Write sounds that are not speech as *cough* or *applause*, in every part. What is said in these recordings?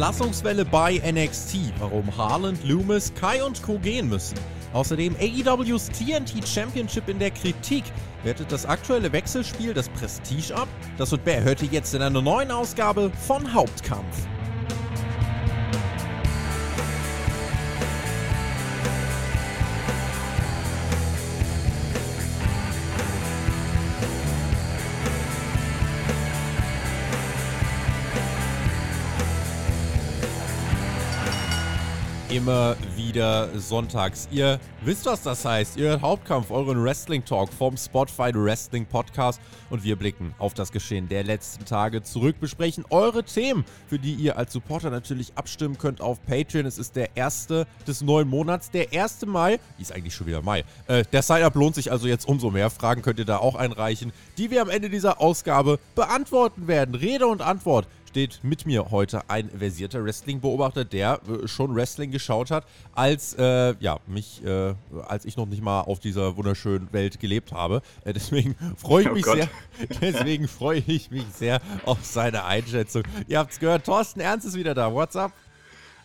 Entlassungswelle bei NXT, warum Harland, Loomis, Kai und Co. gehen müssen. Außerdem AEWs TNT Championship in der Kritik. Wertet das aktuelle Wechselspiel das Prestige ab? Das und mehr hört ihr jetzt in einer neuen Ausgabe von Hauptkampf. Immer wieder sonntags. Ihr wisst, was das heißt. Ihr hört Hauptkampf, euren Wrestling Talk vom Spotify Wrestling Podcast. Und wir blicken auf das Geschehen der letzten Tage zurück, besprechen eure Themen, für die ihr als Supporter natürlich abstimmen könnt auf Patreon. Es ist der erste des neuen Monats, der 1. Mai. Ist eigentlich schon wieder Mai. Äh, der Sign-up lohnt sich also jetzt umso mehr. Fragen könnt ihr da auch einreichen, die wir am Ende dieser Ausgabe beantworten werden. Rede und Antwort steht mit mir heute ein versierter Wrestling-Beobachter, der äh, schon Wrestling geschaut hat, als äh, ja mich, äh, als ich noch nicht mal auf dieser wunderschönen Welt gelebt habe. Äh, deswegen freue *laughs* ich oh mich Gott. sehr. *laughs* Deswegen freue ich mich sehr auf seine Einschätzung. Ihr habt es gehört, Thorsten Ernst ist wieder da. What's up?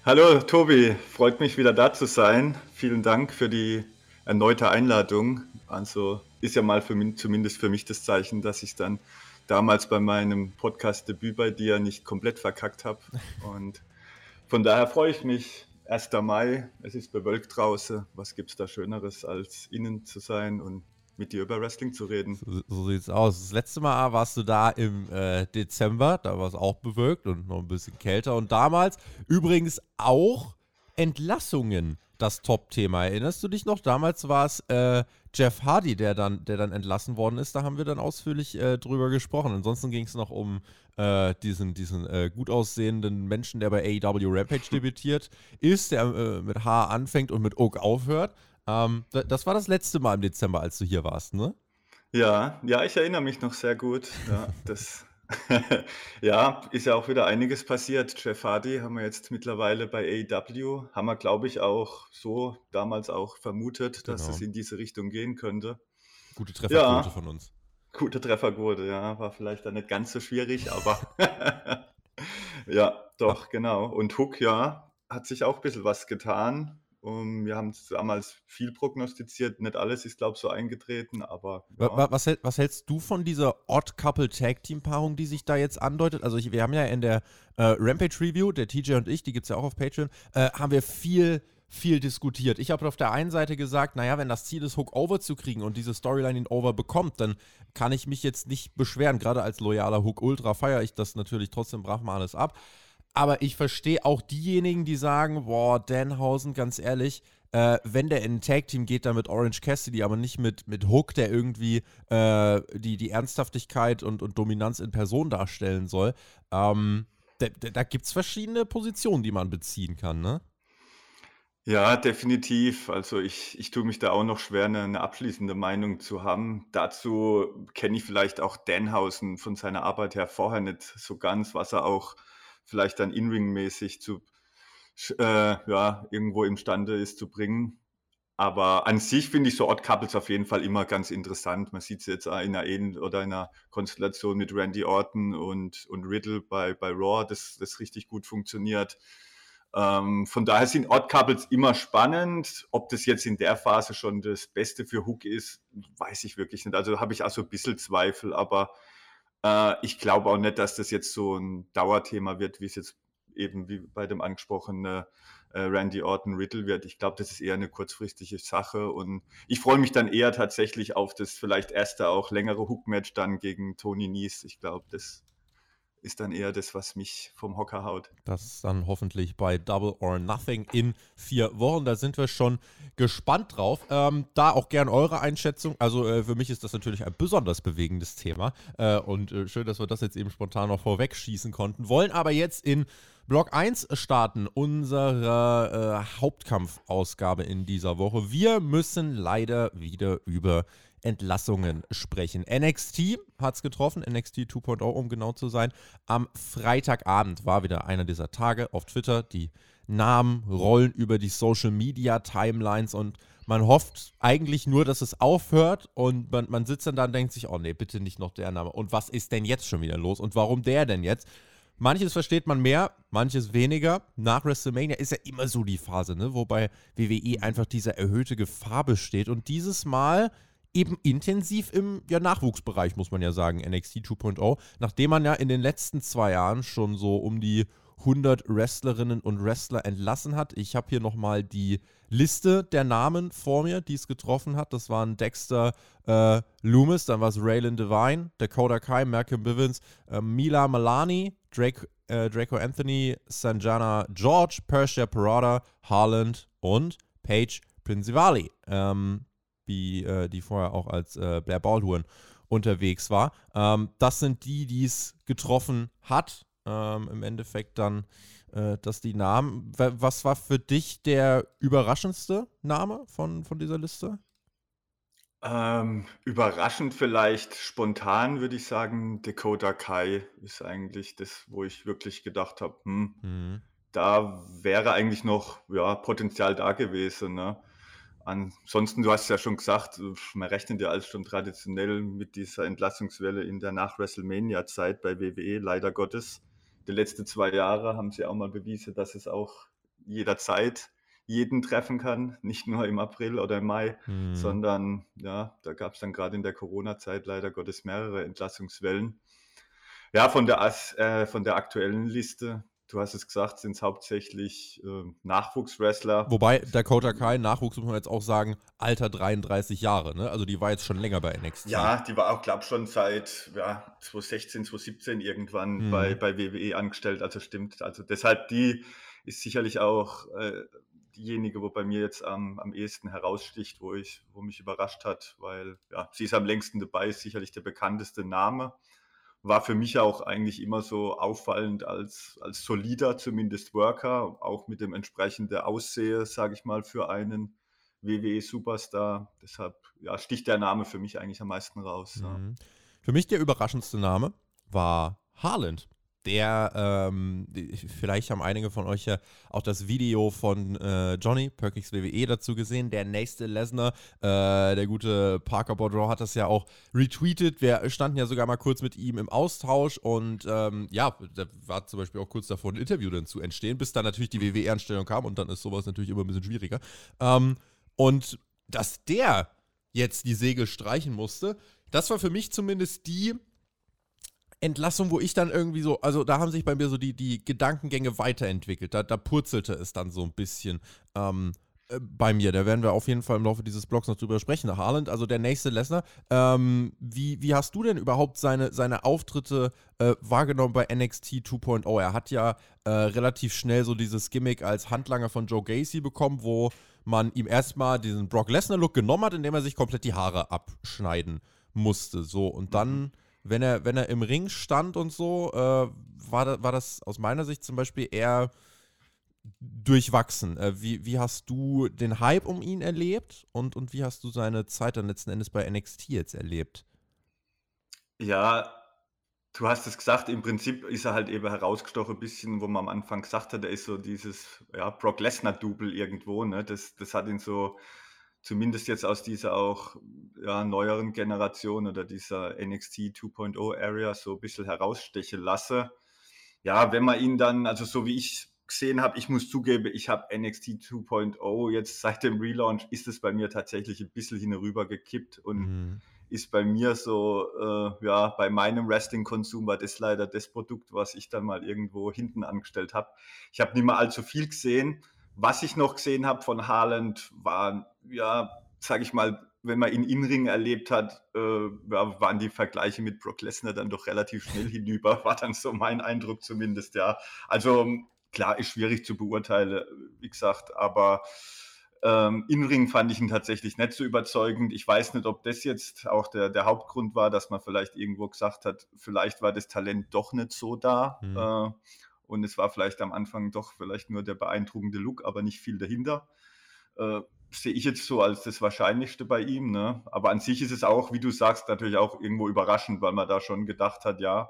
Hallo Tobi, freut mich wieder da zu sein. Vielen Dank für die erneute Einladung. Also ist ja mal für zumindest für mich das Zeichen, dass ich dann damals bei meinem Podcast-Debüt bei dir nicht komplett verkackt habe. Und von daher freue ich mich. 1. Mai, es ist bewölkt draußen. Was gibt es da Schöneres, als innen zu sein und mit dir über Wrestling zu reden? So, so sieht's aus. Das letzte Mal warst du da im äh, Dezember, da war es auch bewölkt und noch ein bisschen kälter. Und damals übrigens auch Entlassungen das Top-Thema. Erinnerst du dich noch? Damals war es äh, Jeff Hardy, der dann, der dann entlassen worden ist. Da haben wir dann ausführlich äh, drüber gesprochen. Ansonsten ging es noch um äh, diesen, diesen äh, gut aussehenden Menschen, der bei AEW Rampage debütiert ist, der äh, mit H anfängt und mit Oak aufhört. Ähm, das war das letzte Mal im Dezember, als du hier warst, ne? Ja, ja, ich erinnere mich noch sehr gut. Ja, das *laughs* Ja, ist ja auch wieder einiges passiert. Jeff Hardy haben wir jetzt mittlerweile bei AEW, haben wir, glaube ich, auch so damals auch vermutet, dass Genau. es in diese Richtung gehen könnte. Gute Trefferquote Ja, von uns. gute Trefferquote, ja, war vielleicht dann nicht ganz so schwierig, aber *laughs* ja, doch, genau. Und Hook, ja, hat sich auch ein bisschen was getan. Um, wir haben damals viel prognostiziert, nicht alles ist, glaube ich, so eingetreten, aber. Ja. Was, was, hältst du von dieser Odd Couple Tag Team Paarung, die sich da jetzt andeutet? Also, ich, wir haben ja in der äh, Rampage Review, der TJ und ich, die gibt es ja auch auf Patreon, äh, haben wir viel viel diskutiert. Ich habe auf der einen Seite gesagt, naja, wenn das Ziel ist, Hook over zu kriegen und diese Storyline ihn over bekommt, dann kann ich mich jetzt nicht beschweren. Gerade als loyaler Hook Ultra feiere ich das natürlich trotzdem brach mal alles ab. Aber ich verstehe auch diejenigen, die sagen, boah, Danhausen, ganz ehrlich, äh, wenn der in ein Tag-Team geht, dann mit Orange Cassidy, aber nicht mit, mit Hook, der irgendwie äh, die, die Ernsthaftigkeit und, und Dominanz in Person darstellen soll. Ähm, da da gibt es verschiedene Positionen, die man beziehen kann, ne? Ja, definitiv. Also ich, ich tue mich da auch noch schwer, eine, eine abschließende Meinung zu haben. Dazu kenne ich vielleicht auch Danhausen von seiner Arbeit her vorher nicht so ganz, was er auch vielleicht dann In-Ring-mäßig zu, äh, ja, irgendwo imstande ist zu bringen. Aber an sich finde ich so Odd Couples auf jeden Fall immer ganz interessant. Man sieht es jetzt in einer Ähn oder in einer Konstellation mit Randy Orton und, und Riddle bei, bei Raw, das, das richtig gut funktioniert. Ähm, von daher sind Odd Couples immer spannend. Ob das jetzt in der Phase schon das Beste für Hook ist, weiß ich wirklich nicht. Also habe ich auch so ein bisschen Zweifel, aber äh, ich glaube auch nicht, dass das jetzt so ein Dauerthema wird, wie es jetzt eben wie bei dem angesprochenen äh, Randy Orton Riddle wird. Ich glaube, das ist eher eine kurzfristige Sache und ich freue mich dann eher tatsächlich auf das vielleicht erste auch längere Hook-Match dann gegen Tony Nies. Ich glaube, das ist dann eher das, was mich vom Hocker haut. Das dann hoffentlich bei Double or Nothing in vier Wochen. Da sind wir schon gespannt drauf. Ähm, da auch gern eure Einschätzung. Also äh, für mich ist das natürlich ein besonders bewegendes Thema. Äh, und äh, schön, dass wir das jetzt eben spontan noch vorwegschießen konnten. Wollen aber jetzt in Block 1 starten, unsere äh, Hauptkampfausgabe in dieser Woche. Wir müssen leider wieder über Entlassungen sprechen. NXT hat es getroffen, NXT 2.0, um genau zu sein. Am Freitagabend war wieder einer dieser Tage auf Twitter. Die Namen rollen über die Social Media Timelines und man hofft eigentlich nur, dass es aufhört und man, man sitzt dann da und denkt sich, oh nee, bitte nicht noch der Name. Und was ist denn jetzt schon wieder los und warum der denn jetzt? manches versteht man mehr, manches weniger. Nach WrestleMania ist ja immer so die Phase, ne? wobei WWE einfach diese erhöhte Gefahr besteht. Und dieses Mal eben intensiv im ja, Nachwuchsbereich, muss man ja sagen, NXT 2.0, nachdem man ja in den letzten zwei Jahren schon so um die 100 Wrestlerinnen und Wrestler entlassen hat. Ich habe hier nochmal die Liste der Namen vor mir, die es getroffen hat. Das waren Dexter äh, Loomis, dann war es Raylan Devine, Dakota Kai, Malcolm Bivens, äh, Mila Malani, Drake, äh, Draco Anthony, Sanjana George, Persia Parada, Harland und Paige Principali, ähm, wie, äh, die vorher auch als äh, Blair Baldwin unterwegs war. Ähm, das sind die, die es getroffen hat ähm, im Endeffekt dann, äh, dass die Namen. Was war für dich der überraschendste Name von, von dieser Liste? Ähm, überraschend vielleicht spontan würde ich sagen, Dakota Kai ist eigentlich das, wo ich wirklich gedacht habe, hm, mhm. da wäre eigentlich noch ja, Potenzial da gewesen. Ne? Ansonsten, du hast ja schon gesagt, man rechnet ja als schon traditionell mit dieser Entlassungswelle in der Nach-WrestleMania-Zeit bei WWE, leider Gottes die letzten zwei Jahre haben sie auch mal bewiesen, dass es auch jederzeit jeden treffen kann, nicht nur im April oder im Mai, mhm. sondern ja, da gab es dann gerade in der Corona-Zeit leider Gottes mehrere Entlassungswellen. Ja, von der, äh, von der aktuellen Liste du hast es gesagt, sind es hauptsächlich äh, Nachwuchswrestler. Wobei Dakota Kai, Nachwuchs muss man jetzt auch sagen, Alter 33 Jahre, ne? Also die war jetzt schon länger bei NXT. Ja, die war auch, glaube ich, schon seit ja, 2016, 2017 irgendwann hm. bei, bei WWE angestellt. Also stimmt. Also deshalb, die ist sicherlich auch äh, diejenige, wo bei mir jetzt am, am ehesten heraussticht, wo ich, wo mich überrascht hat, weil ja, sie ist am längsten dabei, ist sicherlich der bekannteste Name war für mich auch eigentlich immer so auffallend als, als solider, zumindest Worker, auch mit dem entsprechenden Aussehe, sage ich mal, für einen WWE-Superstar. Deshalb ja, sticht der Name für mich eigentlich am meisten raus. Mhm. Ja. Für mich der überraschendste Name war Harland der, ähm, vielleicht haben einige von euch ja auch das Video von äh, Johnny Perkins WWE dazu gesehen. Der nächste Lesnar, äh, der gute Parker Boudreau hat das ja auch retweetet. Wir standen ja sogar mal kurz mit ihm im Austausch und ähm, ja, da war zum Beispiel auch kurz davor ein Interview dann zu entstehen, bis dann natürlich die WWE-Anstellung kam und dann ist sowas natürlich immer ein bisschen schwieriger. Ähm, und dass der jetzt die Segel streichen musste, das war für mich zumindest die Entlassung, wo ich dann irgendwie so, also da haben sich bei mir so die, die Gedankengänge weiterentwickelt. Da, da purzelte es dann so ein bisschen ähm, äh, bei mir. Da werden wir auf jeden Fall im Laufe dieses Blogs noch drüber sprechen. Haaland, also der nächste Lesnar. Ähm, wie, wie hast du denn überhaupt seine, seine Auftritte äh, wahrgenommen bei NXT 2.0? Er hat ja äh, relativ schnell so dieses Gimmick als Handlanger von Joe Gacy bekommen, wo man ihm erstmal diesen Brock Lesnar-Look genommen hat, indem er sich komplett die Haare abschneiden musste. So, und dann. Wenn er, wenn er im Ring stand und so, äh, war, da, war das aus meiner Sicht zum Beispiel eher durchwachsen. Äh, wie, wie hast du den Hype um ihn erlebt und, und wie hast du seine Zeit dann letzten Endes bei NXT jetzt erlebt? Ja, du hast es gesagt, im Prinzip ist er halt eben herausgestochen, ein bisschen, wo man am Anfang gesagt hat, er ist so dieses ja, Brock Lesnar-Double irgendwo. Ne? Das, das hat ihn so zumindest jetzt aus dieser auch ja, neueren Generation oder dieser NXT 2.0 Area so ein bisschen herausstechen lasse. Ja, wenn man ihn dann, also so wie ich gesehen habe, ich muss zugeben, ich habe NXT 2.0 jetzt seit dem Relaunch ist es bei mir tatsächlich ein bisschen hinüber gekippt und mhm. ist bei mir so, äh, ja, bei meinem Wrestling-Konsum war das leider das Produkt, was ich dann mal irgendwo hinten angestellt habe. Ich habe nicht mehr allzu viel gesehen. Was ich noch gesehen habe von Haaland, waren, ja, sage ich mal, wenn man ihn in Ring erlebt hat, äh, waren die Vergleiche mit Brock Lesnar dann doch relativ schnell hinüber, *laughs* war dann so mein Eindruck zumindest, ja. Also klar, ist schwierig zu beurteilen, wie gesagt, aber ähm, in Ring fand ich ihn tatsächlich nicht so überzeugend. Ich weiß nicht, ob das jetzt auch der, der Hauptgrund war, dass man vielleicht irgendwo gesagt hat, vielleicht war das Talent doch nicht so da. Mhm. Äh, und es war vielleicht am Anfang doch vielleicht nur der beeindruckende Look, aber nicht viel dahinter. Äh, sehe ich jetzt so als das Wahrscheinlichste bei ihm. Ne? Aber an sich ist es auch, wie du sagst, natürlich auch irgendwo überraschend, weil man da schon gedacht hat, ja,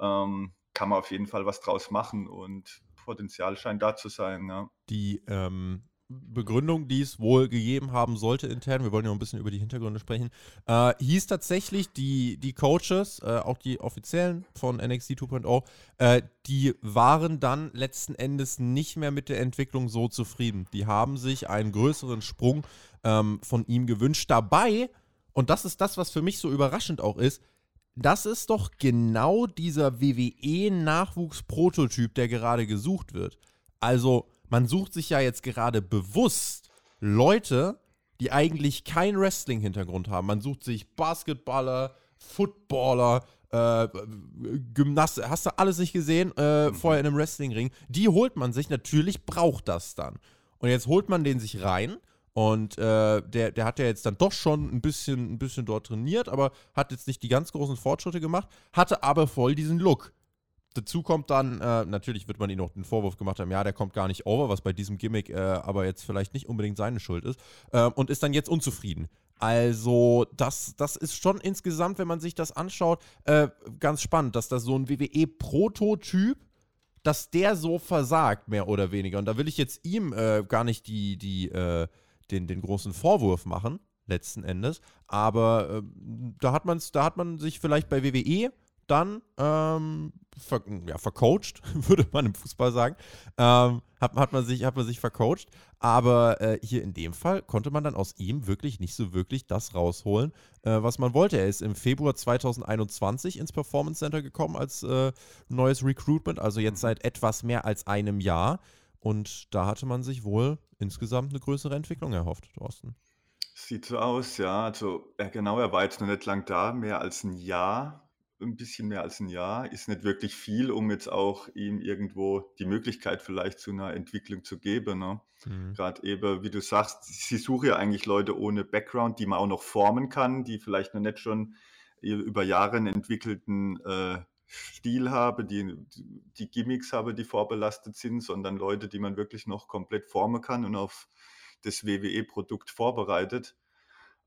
ähm, kann man auf jeden Fall was draus machen und Potenzial scheint da zu sein. Ja. Die ähm, Begründung, die es wohl gegeben haben sollte intern, wir wollen ja ein bisschen über die Hintergründe sprechen, äh, hieß tatsächlich, die, die Coaches, äh, auch die offiziellen von NXT 2.0, äh, die waren dann letzten Endes nicht mehr mit der Entwicklung so zufrieden. Die haben sich einen größeren Sprung ähm, von ihm gewünscht. Dabei, und das ist das, was für mich so überraschend auch ist, das ist doch genau dieser WWE-Nachwuchsprototyp, der gerade gesucht wird. Also, man sucht sich ja jetzt gerade bewusst Leute, die eigentlich keinen Wrestling-Hintergrund haben. Man sucht sich Basketballer, Footballer, äh, Gymnast, hast du alles nicht gesehen, äh, mhm. vorher in einem Wrestling-Ring. Die holt man sich, natürlich braucht das dann. Und jetzt holt man den sich rein und äh, der, der hat ja jetzt dann doch schon ein bisschen, ein bisschen dort trainiert, aber hat jetzt nicht die ganz großen Fortschritte gemacht, hatte aber voll diesen Look. Dazu kommt dann, äh, natürlich wird man ihm noch den Vorwurf gemacht haben, ja, der kommt gar nicht over, was bei diesem Gimmick äh, aber jetzt vielleicht nicht unbedingt seine Schuld ist, äh, und ist dann jetzt unzufrieden. Also, das, das ist schon insgesamt, wenn man sich das anschaut, äh, ganz spannend, dass das so ein WWE-Prototyp, dass der so versagt, mehr oder weniger. Und da will ich jetzt ihm äh, gar nicht die, die, äh, den, den großen Vorwurf machen, letzten Endes. Aber da hat man's, da hat man sich vielleicht bei WWE dann ähm, ver ja, vercoacht, *laughs* würde man im Fußball sagen. Ähm, hat, hat, man sich, hat man sich vercoacht. Aber äh, hier in dem Fall konnte man dann aus ihm wirklich nicht so wirklich das rausholen, äh, was man wollte. Er ist im Februar 2021 ins Performance Center gekommen als äh, neues Recruitment, also jetzt mhm. seit etwas mehr als einem Jahr. Und da hatte man sich wohl insgesamt eine größere Entwicklung erhofft, Thorsten. Sieht so aus, ja. Also, ja, genau, er war jetzt noch nicht lang da, mehr als ein Jahr ein bisschen mehr als ein Jahr, ist nicht wirklich viel, um jetzt auch ihm irgendwo die Möglichkeit vielleicht zu einer Entwicklung zu geben. Ne? Mhm. Gerade eben, wie du sagst, sie suchen ja eigentlich Leute ohne Background, die man auch noch formen kann, die vielleicht noch nicht schon über Jahre einen entwickelten äh, Stil haben, die, die Gimmicks haben, die vorbelastet sind, sondern Leute, die man wirklich noch komplett formen kann und auf das WWE-Produkt vorbereitet.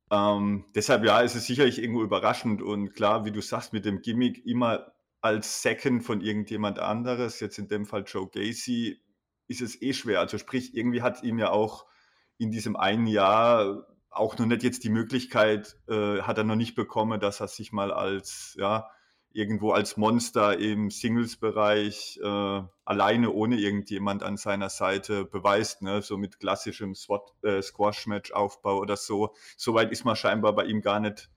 Ähm, deshalb ja, ist es sicherlich irgendwo überraschend und klar, wie du sagst, mit dem Gimmick immer als Second von irgendjemand anderes, jetzt in dem Fall Joe Gacy, ist es eh schwer. Also sprich, irgendwie hat ihm ja auch in diesem einen Jahr auch noch nicht jetzt die Möglichkeit, äh, hat er noch nicht bekommen, dass er sich mal als ja, irgendwo als Monster im Singles-Bereich äh, alleine ohne irgendjemand an seiner Seite beweist, ne? so mit klassischem äh, Squash-Match-Aufbau oder so. Soweit ist man scheinbar bei ihm gar nicht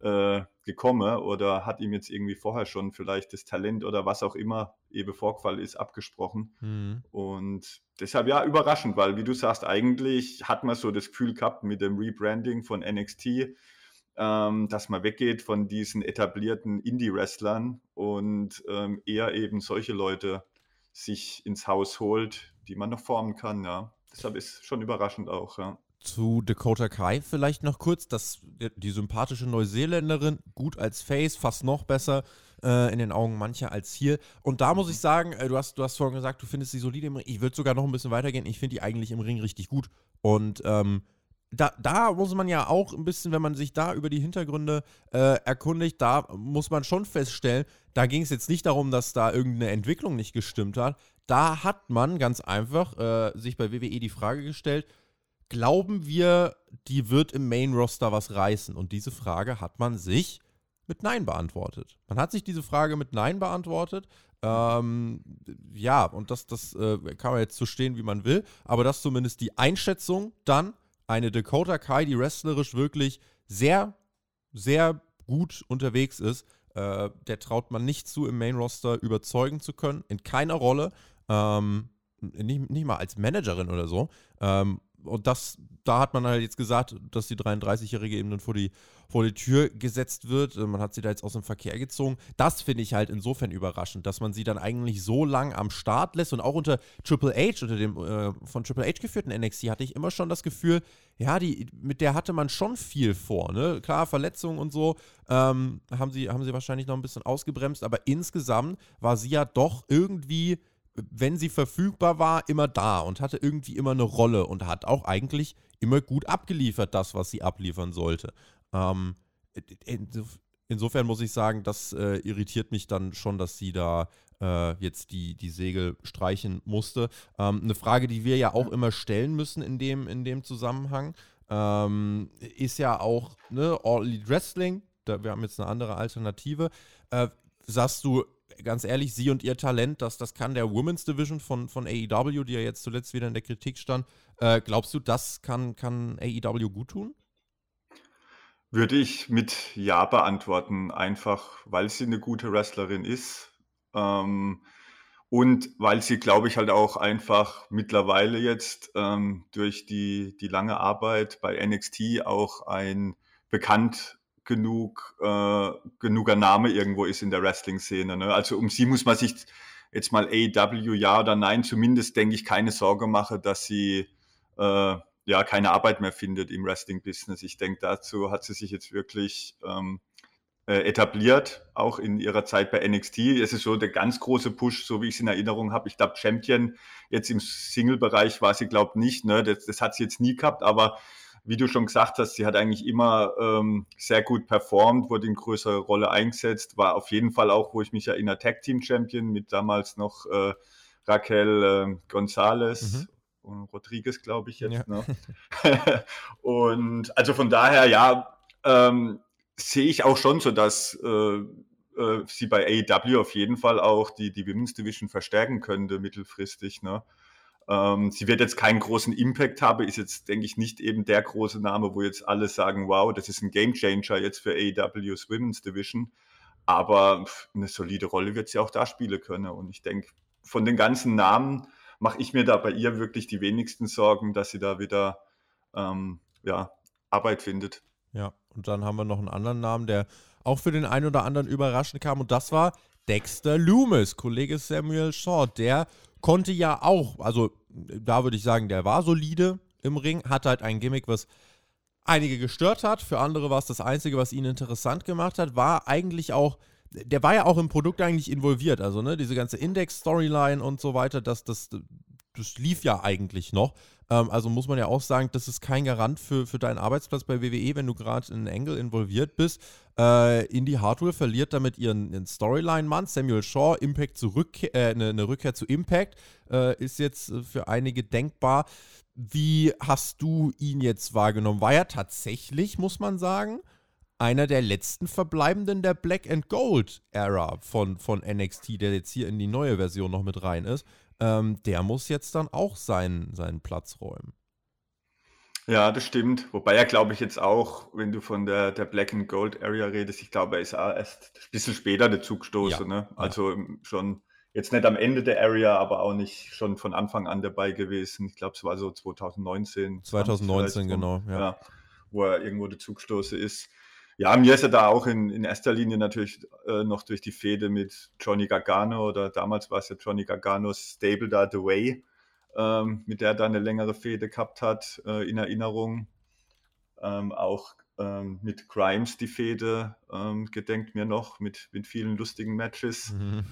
äh, gekommen oder hat ihm jetzt irgendwie vorher schon vielleicht das Talent oder was auch immer eben Vorfall ist abgesprochen. Mhm. Und deshalb ja überraschend, weil wie du sagst, eigentlich hat man so das Gefühl gehabt mit dem Rebranding von NXT, ähm, dass man weggeht von diesen etablierten Indie-Wrestlern und ähm, eher eben solche Leute sich ins Haus holt, die man noch formen kann, ja. Deshalb ist schon überraschend auch, ja. Zu Dakota Kai vielleicht noch kurz, dass die sympathische Neuseeländerin gut als Face, fast noch besser äh, in den Augen mancher als hier. Und da muss ich sagen, äh, du, hast, du hast vorhin gesagt, du findest sie solide im Ring. Ich würde sogar noch ein bisschen weitergehen. Ich finde die eigentlich im Ring richtig gut. Und ähm, da, da muss man ja auch ein bisschen, wenn man sich da über die Hintergründe äh, erkundigt, da muss man schon feststellen, da ging es jetzt nicht darum, dass da irgendeine Entwicklung nicht gestimmt hat. Da hat man ganz einfach äh, sich bei WWE die Frage gestellt, glauben wir, die wird im Main Roster was reißen? Und diese Frage hat man sich mit Nein beantwortet. Man hat sich diese Frage mit Nein beantwortet. Ähm, ja, und das, das äh, kann man jetzt so stehen, wie man will, aber das ist zumindest die Einschätzung dann eine Dakota Kai, die wrestlerisch wirklich sehr, sehr gut unterwegs ist. Äh, der traut man nicht zu, im Main Roster überzeugen zu können, in keiner Rolle. Ähm, nicht, nicht mal als Managerin oder so. Ähm, und das, da hat man halt jetzt gesagt, dass die 33-Jährige eben dann vor die, vor die Tür gesetzt wird. Äh, man hat sie da jetzt aus dem Verkehr gezogen. Das finde ich halt insofern überraschend, dass man sie dann eigentlich so lang am Start lässt und auch unter Triple H, unter dem äh, von Triple H geführten NXT, hatte ich immer schon das Gefühl, ja, die, mit der hatte man schon viel vor. Ne? Klar, Verletzungen und so ähm, haben, sie, haben sie wahrscheinlich noch ein bisschen ausgebremst, aber insgesamt war sie ja doch irgendwie wenn sie verfügbar war, immer da und hatte irgendwie immer eine Rolle und hat auch eigentlich immer gut abgeliefert, das, was sie abliefern sollte. Ähm, insofern muss ich sagen, das äh, irritiert mich dann schon, dass sie da äh, jetzt die, die Segel streichen musste. Ähm, eine Frage, die wir ja auch immer stellen müssen in dem, in dem Zusammenhang, ähm, ist ja auch ne, All Elite Wrestling. Da, wir haben jetzt eine andere Alternative. Äh, sagst du, ganz ehrlich, sie und ihr Talent, das, das kann der Women's Division von, von AEW, die ja jetzt zuletzt wieder in der Kritik stand, äh, glaubst du, das kann, kann AEW gut tun? Würde ich mit Ja beantworten, einfach weil sie eine gute Wrestlerin ist. Ähm, und weil sie, glaube ich, halt auch einfach mittlerweile jetzt ähm, durch die, die lange Arbeit bei NXT auch ein bekannt genug, äh, genuger Name irgendwo ist in der Wrestling-Szene. Ne? Also um sie muss man sich jetzt mal AEW ja oder nein, zumindest denke ich keine Sorge machen, dass sie äh, ja keine Arbeit mehr findet im Wrestling-Business. Ich denke, dazu hat sie sich jetzt wirklich ähm, äh, etabliert, auch in ihrer Zeit bei NXT. Es ist so der ganz große Push, so wie ich es in Erinnerung habe. Ich glaube, Champion jetzt im Single-Bereich war sie, glaube ich, nicht. Ne? Das, das hat sie jetzt nie gehabt, aber wie du schon gesagt hast, sie hat eigentlich immer ähm, sehr gut performt, wurde in größere Rolle eingesetzt, war auf jeden Fall auch, wo ich mich erinnere, Tag Team Champion mit damals noch äh, Raquel äh, González. Mhm. Und Rodriguez, glaube ich jetzt. Ja. Ne? *laughs* und also von daher, ja, ähm, sehe ich auch schon so, dass äh, äh, sie bei AEW auf jeden Fall auch die, die Women's Division verstärken könnte mittelfristig. Ne? Ähm, sie wird jetzt keinen großen Impact haben, ist jetzt, denke ich, nicht eben der große Name, wo jetzt alle sagen, wow, das ist ein Gamechanger jetzt für AEW's Women's Division. Aber eine solide Rolle wird sie auch da spielen können. Und ich denke, von den ganzen Namen mache ich mir da bei ihr wirklich die wenigsten Sorgen, dass sie da wieder ähm, ja, Arbeit findet. Ja, und dann haben wir noch einen anderen Namen, der auch für den einen oder anderen überraschend kam. Und das war Dexter Loomis, Kollege Samuel Shaw. Der konnte ja auch, also da würde ich sagen, der war solide im Ring, hatte halt ein Gimmick, was einige gestört hat. Für andere war es das Einzige, was ihn interessant gemacht hat. War eigentlich auch, der war ja auch im Produkt eigentlich involviert. Also, ne, diese ganze Index-Storyline und so weiter, das, das, das lief ja eigentlich noch. Ähm, also muss man ja auch sagen, das ist kein Garant für, für deinen Arbeitsplatz bei WWE, wenn du gerade in Angle involviert bist. Äh, Indie Hardware verliert damit ihren, ihren Storyline-Mann. Samuel Shaw, Impact zurück, äh, eine, eine, Rückkehr zu Impact, äh, ist jetzt für einige denkbar. Wie hast du ihn jetzt wahrgenommen? War er tatsächlich, muss man sagen, einer der letzten Verbleibenden der Black and Gold Era von, von NXT, der jetzt hier in die neue Version noch mit rein ist ähm, der muss jetzt dann auch seinen, seinen Platz räumen. Ja, das stimmt. Wobei er, glaube ich, jetzt auch, wenn du von der, der Black and Gold Area redest, ich glaube, er ist auch erst ein bisschen später dazu gestoßen. Ja, ne? Also ja. schon jetzt nicht am Ende der Area, aber auch nicht schon von Anfang an dabei gewesen. Ich glaube, es war so 2019. 2019, genau. Ja. ja. Wo er irgendwo dazu gestoßen ist. Ja, mir ist er da auch in, in erster Linie natürlich äh, noch durch die Fehde mit Johnny Gargano oder damals war es ja Johnny Garganos Stable da The Way, ähm, mit der er da eine längere Fehde gehabt hat, äh, in Erinnerung. Ähm, auch ähm, mit Grimes die Fehde ähm, gedenkt mir noch, mit, mit vielen lustigen Matches. Mhm.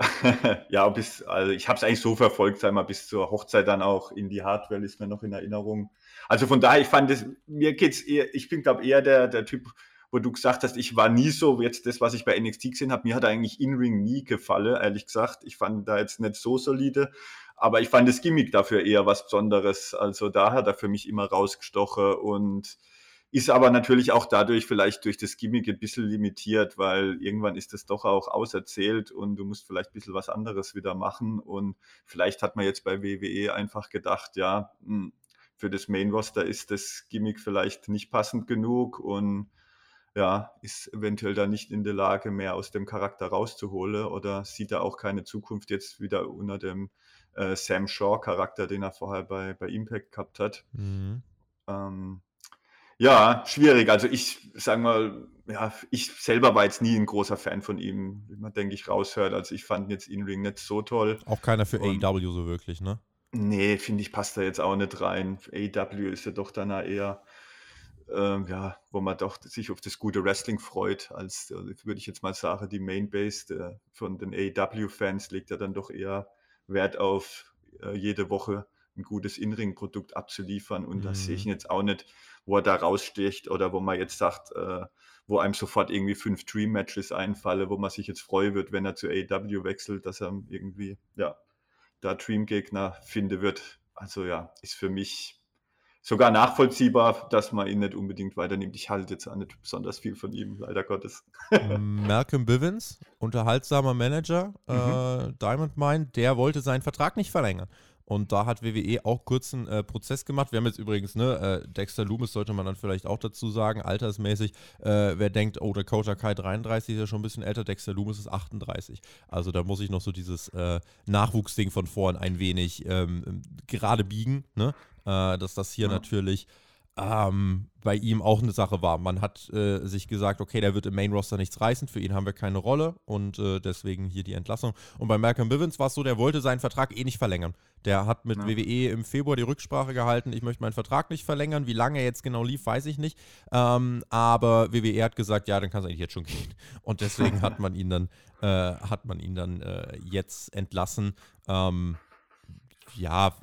*laughs* ja, bis, also ich habe es eigentlich so verfolgt, sag mal, bis zur Hochzeit dann auch in die Hardware ist mir noch in Erinnerung. Also von daher, ich fand es, mir geht's eher, ich bin glaube eher der, der Typ, wo du gesagt hast, ich war nie so, jetzt das, was ich bei NXT gesehen habe, mir hat eigentlich In-Ring nie gefallen, ehrlich gesagt. Ich fand da jetzt nicht so solide, aber ich fand das Gimmick dafür eher was Besonderes. Also da hat er für mich immer rausgestochen und ist aber natürlich auch dadurch vielleicht durch das Gimmick ein bisschen limitiert, weil irgendwann ist das doch auch auserzählt und du musst vielleicht ein bisschen was anderes wieder machen. Und vielleicht hat man jetzt bei WWE einfach gedacht, ja, hm, für das Main Roster ist das Gimmick vielleicht nicht passend genug und ja, ist eventuell da nicht in der Lage, mehr aus dem Charakter rauszuholen oder sieht er auch keine Zukunft jetzt wieder unter dem äh, Sam Shaw-Charakter, den er vorher bei, bei Impact gehabt hat. Mhm. Ähm, ja, schwierig. Also ich sage mal, ja, ich selber war jetzt nie ein großer Fan von ihm, wie man, denke ich, raushört. Also ich fand jetzt In-Ring nicht so toll. Auch keiner für Und, AEW so wirklich, ne? Nee, finde ich, passt da jetzt auch nicht rein. AEW ist ja doch dann eher ähm, ja, wo man doch sich auf das gute Wrestling freut, als, äh, würde ich jetzt mal sagen, die Mainbase der, von den AEW-Fans legt ja dann doch eher Wert auf äh, jede Woche ein gutes In-Ring-Produkt abzuliefern. Und mhm. das sehe ich jetzt auch nicht, wo er da raussticht oder wo man jetzt sagt, äh, wo einem sofort irgendwie fünf Dream-Matches einfallen, wo man sich jetzt freuen wird, wenn er zu AEW wechselt, dass er irgendwie, ja, da Dream-Gegner finden wird. Also ja, ist für mich sogar nachvollziehbar, dass man ihn nicht unbedingt weiternimmt. Ich halte jetzt auch nicht besonders viel von ihm, leider Gottes. *laughs* Malcolm Bivens, unterhaltsamer Manager, mhm. äh, Diamond Mine, der wollte seinen Vertrag nicht verlängern. Und da hat WWE auch kurz einen äh, Prozess gemacht. Wir haben jetzt übrigens, ne, äh, Dexter Loomis sollte man dann vielleicht auch dazu sagen, altersmäßig. Äh, wer denkt, oh, Dakota Kai 33 ist ja schon ein bisschen älter, Dexter Loomis ist 38. Also da muss ich noch so dieses äh, Nachwuchsding von vorn ein wenig ähm, gerade biegen, ne? Äh, dass das hier ja. natürlich ähm, bei ihm auch eine Sache war. Man hat äh, sich gesagt, okay, der wird im Main Roster nichts reißen, für ihn haben wir keine Rolle und äh, deswegen hier die Entlassung. Und bei Malcolm Bivens war es so, der wollte seinen Vertrag eh nicht verlängern. Der hat mit ja. WWE im Februar die Rücksprache gehalten, ich möchte meinen Vertrag nicht verlängern. Wie lange er jetzt genau lief, weiß ich nicht. Ähm, aber WWE hat gesagt, ja, dann kann es eigentlich jetzt schon gehen. Und deswegen *laughs* hat man ihn dann, äh, hat man ihn dann äh, jetzt entlassen. Ähm, ja,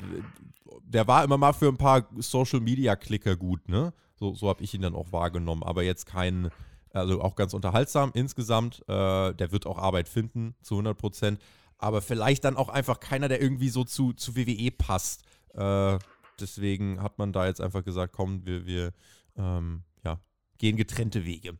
der war immer mal für ein paar Social-Media-Klicker gut, ne? So, so habe ich ihn dann auch wahrgenommen. Aber jetzt kein, also auch ganz unterhaltsam insgesamt. Äh, der wird auch Arbeit finden, zu 100 Prozent. Aber vielleicht dann auch einfach keiner, der irgendwie so zu, zu WWE passt. Äh, deswegen hat man da jetzt einfach gesagt, komm, wir, wir ähm, ja, gehen getrennte Wege.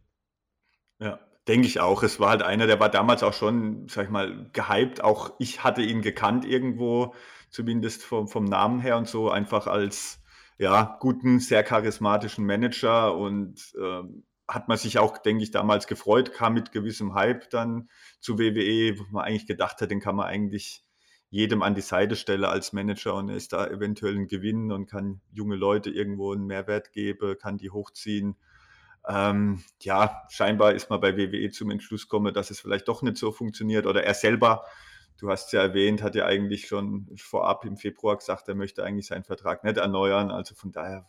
Ja, denke ich auch. Es war halt einer, der war damals auch schon, sag ich mal, gehypt. Auch ich hatte ihn gekannt irgendwo zumindest vom, vom Namen her und so, einfach als ja, guten, sehr charismatischen Manager und ähm, hat man sich auch, denke ich, damals gefreut, kam mit gewissem Hype dann zu WWE, wo man eigentlich gedacht hat, den kann man eigentlich jedem an die Seite stellen als Manager und ist da eventuell ein Gewinn und kann junge Leute irgendwo einen Mehrwert geben, kann die hochziehen. Ähm, ja, scheinbar ist man bei WWE zum Entschluss gekommen, dass es vielleicht doch nicht so funktioniert oder er selber du hast ja erwähnt, hat ja eigentlich schon vorab im Februar gesagt, er möchte eigentlich seinen Vertrag nicht erneuern. Also von daher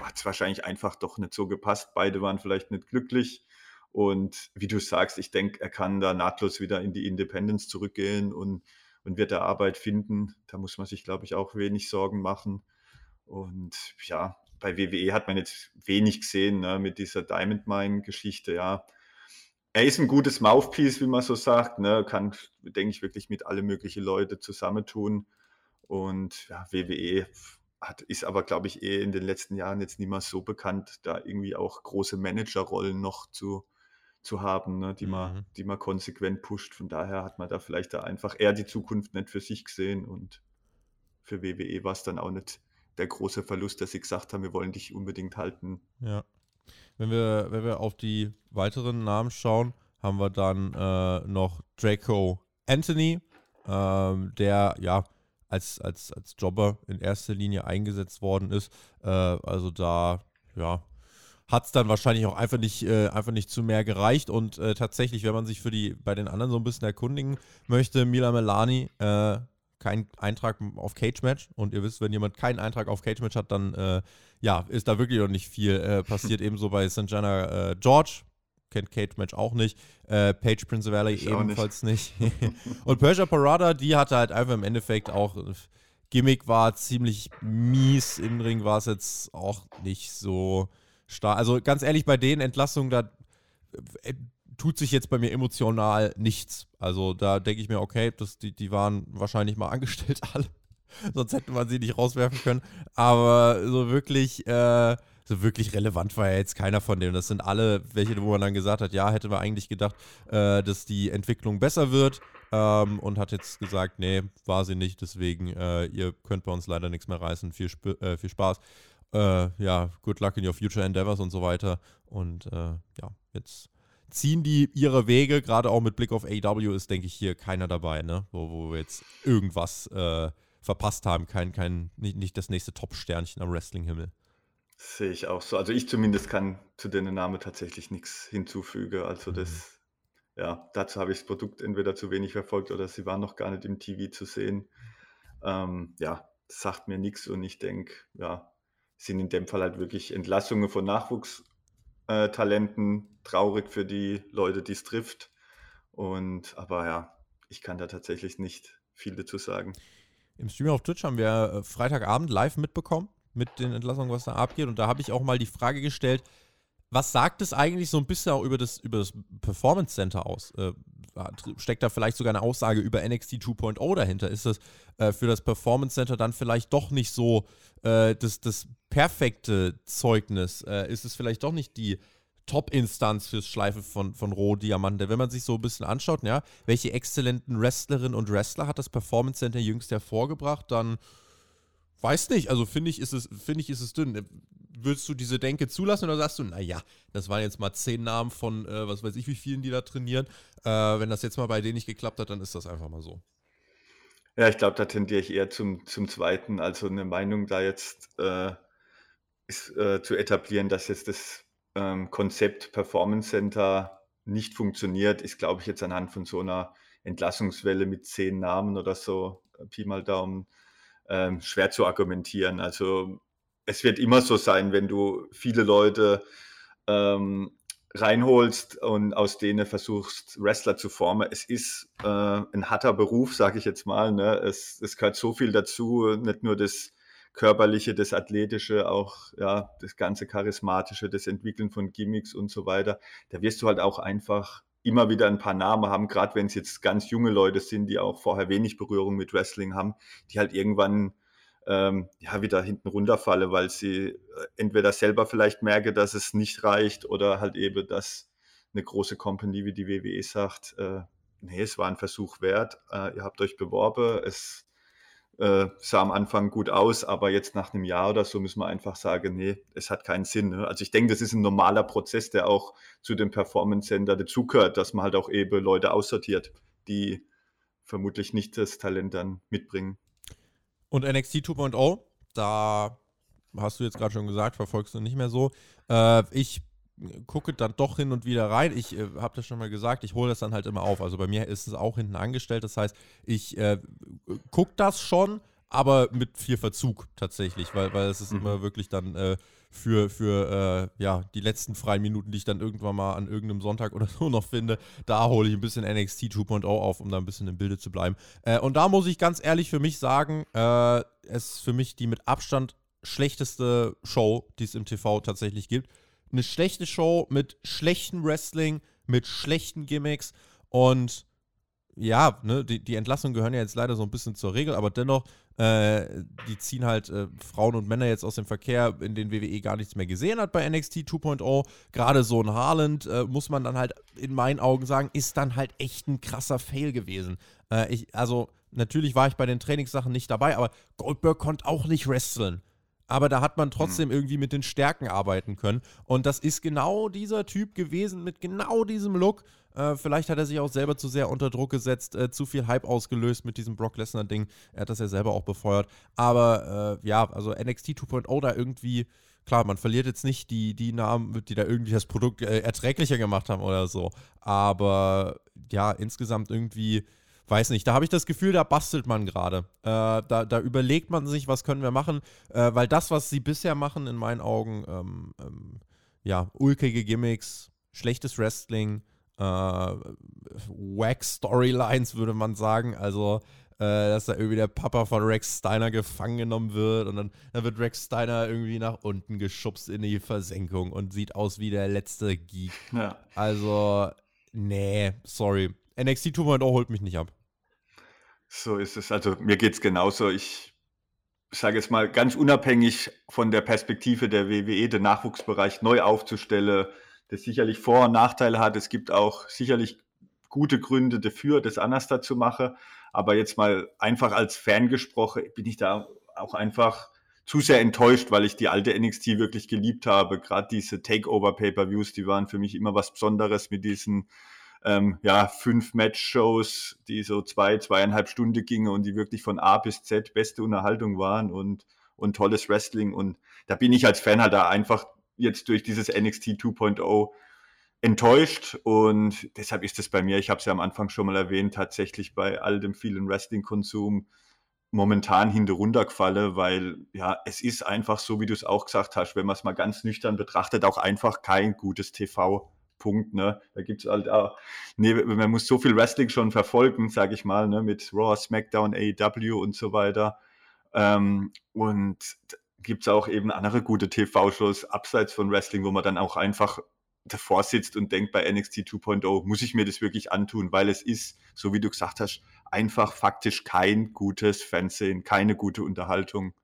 hat es wahrscheinlich einfach doch nicht so gepasst. Beide waren vielleicht nicht glücklich. Und wie du sagst, ich denke, er kann da nahtlos wieder in die Independence zurückgehen und, und wird da Arbeit finden. Da muss man sich, glaube ich, auch wenig Sorgen machen. Und ja, bei WWE hat man jetzt wenig gesehen ne, mit dieser Diamond Mine-Geschichte. Ja, er ist ein gutes Mouthpiece, wie man so sagt. Ne? Kann, denke ich, wirklich mit alle möglichen Leute zusammentun. Und ja, WWE hat, ist aber, glaube ich, eh in den letzten Jahren jetzt nicht mehr so bekannt, da irgendwie auch große Managerrollen noch zu, zu haben, ne? die, mhm. man, die man konsequent pusht. Von daher hat man da vielleicht da einfach eher die Zukunft nicht für sich gesehen. Und für WWE war es dann auch nicht der große Verlust, dass sie gesagt haben, wir wollen dich unbedingt halten. Ja. Wenn wir, wenn wir auf die weiteren Namen schauen, haben wir dann äh, noch Draco Anthony, ähm, der ja als, als, als Jobber in erster Linie eingesetzt worden ist. Äh, also da, ja, hat es dann wahrscheinlich auch einfach nicht, äh, einfach nicht zu mehr gereicht. Und äh, tatsächlich, wenn man sich für die bei den anderen so ein bisschen erkundigen möchte, Mila Melani, äh, kein Eintrag auf Cage Match. Und ihr wisst, wenn jemand keinen Eintrag auf Cage Match hat, dann äh, ja, ist da wirklich noch nicht viel äh, *laughs* passiert. Ebenso bei St. Jenna äh, George. Kennt Cage Match auch nicht. Äh, Paige Prince Valley ich ebenfalls nicht. nicht. *laughs* und Persia Parada, die hatte halt einfach im Endeffekt auch. Gimmick war ziemlich mies. Im Ring war es jetzt auch nicht so stark. Also ganz ehrlich, bei den Entlassungen, da äh, tut sich jetzt bei mir emotional nichts. Also da denke ich mir, okay, das, die, die waren wahrscheinlich mal *laughs* angestellt alle. Sonst hätte man sie nicht rauswerfen können. Aber so wirklich, äh, so wirklich relevant war ja jetzt keiner von denen. Das sind alle welche, wo man dann gesagt hat, ja, hätte man eigentlich gedacht, äh, dass die Entwicklung besser wird. Ähm, und hat jetzt gesagt, nee, war sie nicht. Deswegen, äh, ihr könnt bei uns leider nichts mehr reißen. Viel, Sp äh, viel Spaß. Äh, ja, good luck in your future endeavors und so weiter. Und äh, ja, jetzt ziehen die ihre Wege, gerade auch mit Blick auf AW ist, denke ich, hier keiner dabei, ne? Wo, wo wir jetzt irgendwas äh, verpasst haben, kein, kein, nicht, nicht das nächste Top-Sternchen am Wrestling-Himmel. Sehe ich auch so. Also ich zumindest kann zu den Namen tatsächlich nichts hinzufügen. Also das, mhm. ja, dazu habe ich das Produkt entweder zu wenig verfolgt oder sie waren noch gar nicht im TV zu sehen. Ähm, ja, das sagt mir nichts und ich denke, ja, sind in dem Fall halt wirklich Entlassungen von Nachwuchs äh, Talenten. Traurig für die Leute, die es trifft. Und aber ja, ich kann da tatsächlich nicht viel dazu sagen. im Stream auf Twitch haben wir äh, Freitagabend live mitbekommen mit den Entlassungen, was da abgeht. Und da habe ich auch mal die Frage gestellt, was sagt es eigentlich so ein bisschen auch über das, über das Performance Center aus? Äh, steckt da vielleicht sogar eine Aussage über NXT 2.0 dahinter? Ist das äh, für das Performance Center dann vielleicht doch nicht so äh, das, das perfekte Zeugnis? Äh, ist es vielleicht doch nicht die Top-Instanz fürs Schleifen von, von Rohdiamanten? Wenn man sich so ein bisschen anschaut, ja, welche exzellenten Wrestlerinnen und Wrestler hat das Performance Center jüngst hervorgebracht, dann weiß nicht, also finde ich, ist finde ich, ist es dünn würdest du diese Denke zulassen oder sagst du, naja, das waren jetzt mal zehn Namen von, äh, was weiß ich, wie vielen, die da trainieren. Äh, wenn das jetzt mal bei denen nicht geklappt hat, dann ist das einfach mal so. Ja, ich glaube, da tendiere ich eher zum, zum Zweiten. Also eine Meinung da jetzt äh, ist, äh, zu etablieren, dass jetzt das ähm, Konzept Performance Center nicht funktioniert, ist, glaube ich, jetzt anhand von so einer Entlassungswelle mit zehn Namen oder so, äh, Pi mal Daumen, ähm, schwer zu argumentieren. Also es wird immer so sein, wenn du viele Leute ähm, reinholst und aus denen versuchst, Wrestler zu formen. Es ist äh, ein harter Beruf, sage ich jetzt mal. Ne? Es, es gehört so viel dazu, nicht nur das Körperliche, das Athletische, auch ja, das ganze Charismatische, das Entwickeln von Gimmicks und so weiter. Da wirst du halt auch einfach immer wieder ein paar Namen haben, gerade wenn es jetzt ganz junge Leute sind, die auch vorher wenig Berührung mit Wrestling haben, die halt irgendwann ähm, ja, wieder hinten runterfalle, weil sie äh, entweder selber vielleicht merke, dass es nicht reicht oder halt eben, dass eine große Company wie die WWE sagt, äh, nee, es war ein Versuch wert, äh, ihr habt euch beworben, es äh, sah am Anfang gut aus, aber jetzt nach einem Jahr oder so müssen wir einfach sagen, nee, es hat keinen Sinn. Ne? Also ich denke, das ist ein normaler Prozess, der auch zu dem Performance Center dazugehört, dass man halt auch eben Leute aussortiert, die vermutlich nicht das Talent dann mitbringen. Und NXT 2.0, da hast du jetzt gerade schon gesagt, verfolgst du nicht mehr so. Äh, ich gucke dann doch hin und wieder rein. Ich äh, habe das schon mal gesagt, ich hole das dann halt immer auf. Also bei mir ist es auch hinten angestellt. Das heißt, ich äh, gucke das schon, aber mit viel Verzug tatsächlich, weil, weil es ist mhm. immer wirklich dann äh, für, für äh, ja, die letzten freien Minuten, die ich dann irgendwann mal an irgendeinem Sonntag oder *laughs* so noch finde, da hole ich ein bisschen NXT 2.0 auf, um da ein bisschen im Bilde zu bleiben. Äh, und da muss ich ganz ehrlich für mich sagen, äh, es ist für mich die mit Abstand schlechteste Show, die es im TV tatsächlich gibt. Eine schlechte Show mit schlechtem Wrestling, mit schlechten Gimmicks und ja, ne, die, die Entlassungen gehören ja jetzt leider so ein bisschen zur Regel, aber dennoch, äh, die ziehen halt äh, Frauen und Männer jetzt aus dem Verkehr, in den WWE gar nichts mehr gesehen hat bei NXT 2.0. Gerade so ein Harland, äh, muss man dann halt in meinen Augen sagen, ist dann halt echt ein krasser Fail gewesen. Äh, ich, also, natürlich war ich bei den Trainingssachen nicht dabei, aber Goldberg konnte auch nicht wresteln aber da hat man trotzdem mhm. irgendwie mit den Stärken arbeiten können. Und das ist genau dieser Typ gewesen mit genau diesem Look. Äh, vielleicht hat er sich auch selber zu sehr unter Druck gesetzt, äh, zu viel Hype ausgelöst mit diesem Brock Lesnar-Ding. Er hat das ja selber auch befeuert. Aber äh, ja, also NXT 2.0 da irgendwie, klar, man verliert jetzt nicht die, die Namen, die da irgendwie das Produkt äh, erträglicher gemacht haben oder so. Aber ja, insgesamt irgendwie weiß nicht, da habe ich das Gefühl, da bastelt man gerade. Äh, da, da, überlegt man sich, was können wir machen, äh, weil das, was sie bisher machen, in meinen Augen, ähm, ähm, ja, ulkige Gimmicks, schlechtes Wrestling, äh, Wack-Storylines, würde man sagen. Also, äh, dass da irgendwie der Papa von Rex Steiner gefangen genommen wird und dann, dann, wird Rex Steiner irgendwie nach unten geschubst in die Versenkung und sieht aus wie der letzte Geek. Ja. Also, nee, sorry. NXT 2.0 holt mich nicht ab. So ist es. Also mir geht es genauso. Ich sage jetzt mal ganz unabhängig von der Perspektive der WWE, den Nachwuchsbereich neu aufzustellen, das sicherlich Vor- und Nachteile hat. Es gibt auch sicherlich gute Gründe dafür, das anders da zu machen. Aber jetzt mal einfach als Fan gesprochen, bin ich da auch einfach zu sehr enttäuscht, weil ich die alte NXT wirklich geliebt habe. Gerade diese Takeover-Pay-Per-Views, die waren für mich immer was Besonderes mit diesen ähm, ja, fünf Match-Shows, die so zwei, zweieinhalb Stunden gingen und die wirklich von A bis Z beste Unterhaltung waren und, und tolles Wrestling. Und da bin ich als Fan halt da einfach jetzt durch dieses NXT 2.0 enttäuscht und deshalb ist es bei mir, ich habe es ja am Anfang schon mal erwähnt, tatsächlich bei all dem vielen Wrestling-Konsum momentan hinter runtergefallen, weil ja, es ist einfach so, wie du es auch gesagt hast, wenn man es mal ganz nüchtern betrachtet, auch einfach kein gutes TV Punkt. Ne? Da gibt es halt auch, nee, man muss so viel Wrestling schon verfolgen, sage ich mal, ne? mit Raw, SmackDown, AEW und so weiter. Ähm, und gibt es auch eben andere gute TV-Shows abseits von Wrestling, wo man dann auch einfach davor sitzt und denkt bei NXT 2.0, muss ich mir das wirklich antun, weil es ist, so wie du gesagt hast, einfach faktisch kein gutes Fernsehen, keine gute Unterhaltung.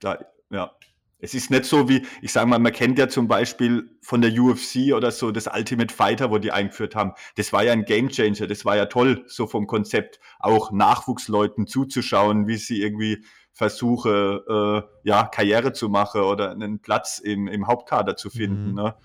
Da, ja. Es ist nicht so wie, ich sage mal, man kennt ja zum Beispiel von der UFC oder so das Ultimate Fighter, wo die eingeführt haben. Das war ja ein Gamechanger, das war ja toll, so vom Konzept, auch Nachwuchsleuten zuzuschauen, wie sie irgendwie versuche, äh, ja, Karriere zu machen oder einen Platz im, im Hauptkader zu finden. Mhm. Ne?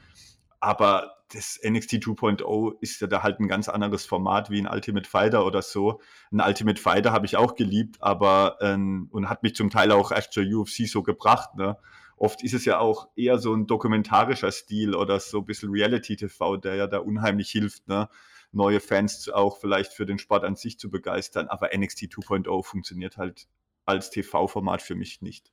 Aber das NXT 2.0 ist ja da halt ein ganz anderes Format wie ein Ultimate Fighter oder so. Ein Ultimate Fighter habe ich auch geliebt, aber ähm, und hat mich zum Teil auch erst zur UFC so gebracht. Ne? Oft ist es ja auch eher so ein dokumentarischer Stil oder so ein bisschen Reality-TV, der ja da unheimlich hilft, ne? neue Fans auch vielleicht für den Sport an sich zu begeistern. Aber NXT 2.0 funktioniert halt als TV-Format für mich nicht.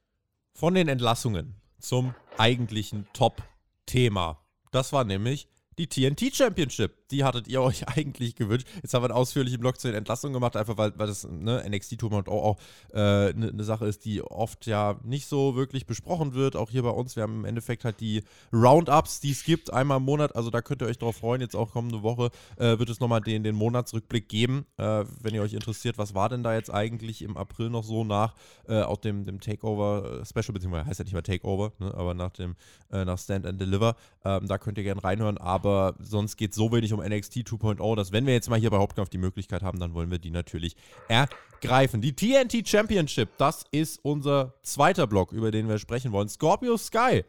Von den Entlassungen zum eigentlichen Top-Thema. Das war nämlich die TNT Championship. Die hattet ihr euch *laughs* eigentlich gewünscht. Jetzt haben wir einen ausführlichen Blog zu den Entlassungen gemacht, einfach weil, weil das ne, NXT 2.0 auch eine äh, ne, ne Sache ist, die oft ja nicht so wirklich besprochen wird. Auch hier bei uns. Wir haben im Endeffekt halt die Roundups, die es gibt, einmal im Monat. Also da könnt ihr euch drauf freuen. Jetzt auch kommende Woche äh, wird es nochmal den, den Monatsrückblick geben. Äh, wenn ihr euch interessiert, was war denn da jetzt eigentlich im April noch so nach äh, auch dem, dem Takeover äh, beziehungsweise heißt ja nicht mehr Takeover, ne, aber nach dem äh, nach Stand and Deliver. Ähm, da könnt ihr gerne reinhören. Aber sonst geht es so wenig um NXT 2.0, dass wenn wir jetzt mal hier bei Hauptkampf die Möglichkeit haben, dann wollen wir die natürlich ergreifen. Die TNT Championship, das ist unser zweiter Block, über den wir sprechen wollen. Scorpio Sky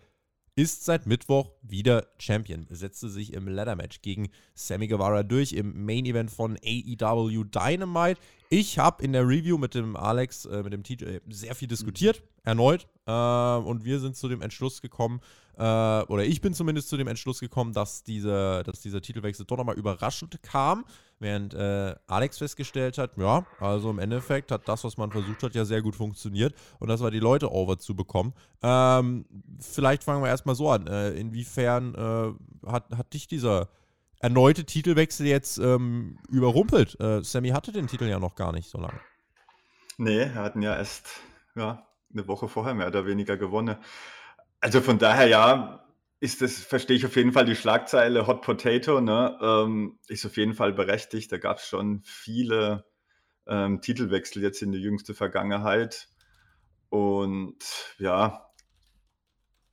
ist seit Mittwoch wieder Champion. Setzte sich im Ladder Match gegen Sammy Guevara durch im Main Event von AEW Dynamite. Ich habe in der Review mit dem Alex, äh, mit dem TJ sehr viel diskutiert, erneut. Äh, und wir sind zu dem Entschluss gekommen, äh, oder ich bin zumindest zu dem Entschluss gekommen, dass, diese, dass dieser Titelwechsel doch nochmal überraschend kam, während äh, Alex festgestellt hat, ja, also im Endeffekt hat das, was man versucht hat, ja sehr gut funktioniert und das war die Leute over zu bekommen. Ähm, vielleicht fangen wir erstmal so an. Äh, inwiefern äh, hat, hat dich dieser erneute Titelwechsel jetzt ähm, überrumpelt? Äh, Sammy hatte den Titel ja noch gar nicht so lange. Nee, er hatten ja erst ja, eine Woche vorher mehr oder weniger gewonnen. Also von daher ja, ist das, verstehe ich auf jeden Fall die Schlagzeile Hot Potato, ne? Ähm, ist auf jeden Fall berechtigt. Da gab es schon viele ähm, Titelwechsel jetzt in der jüngsten Vergangenheit. Und ja,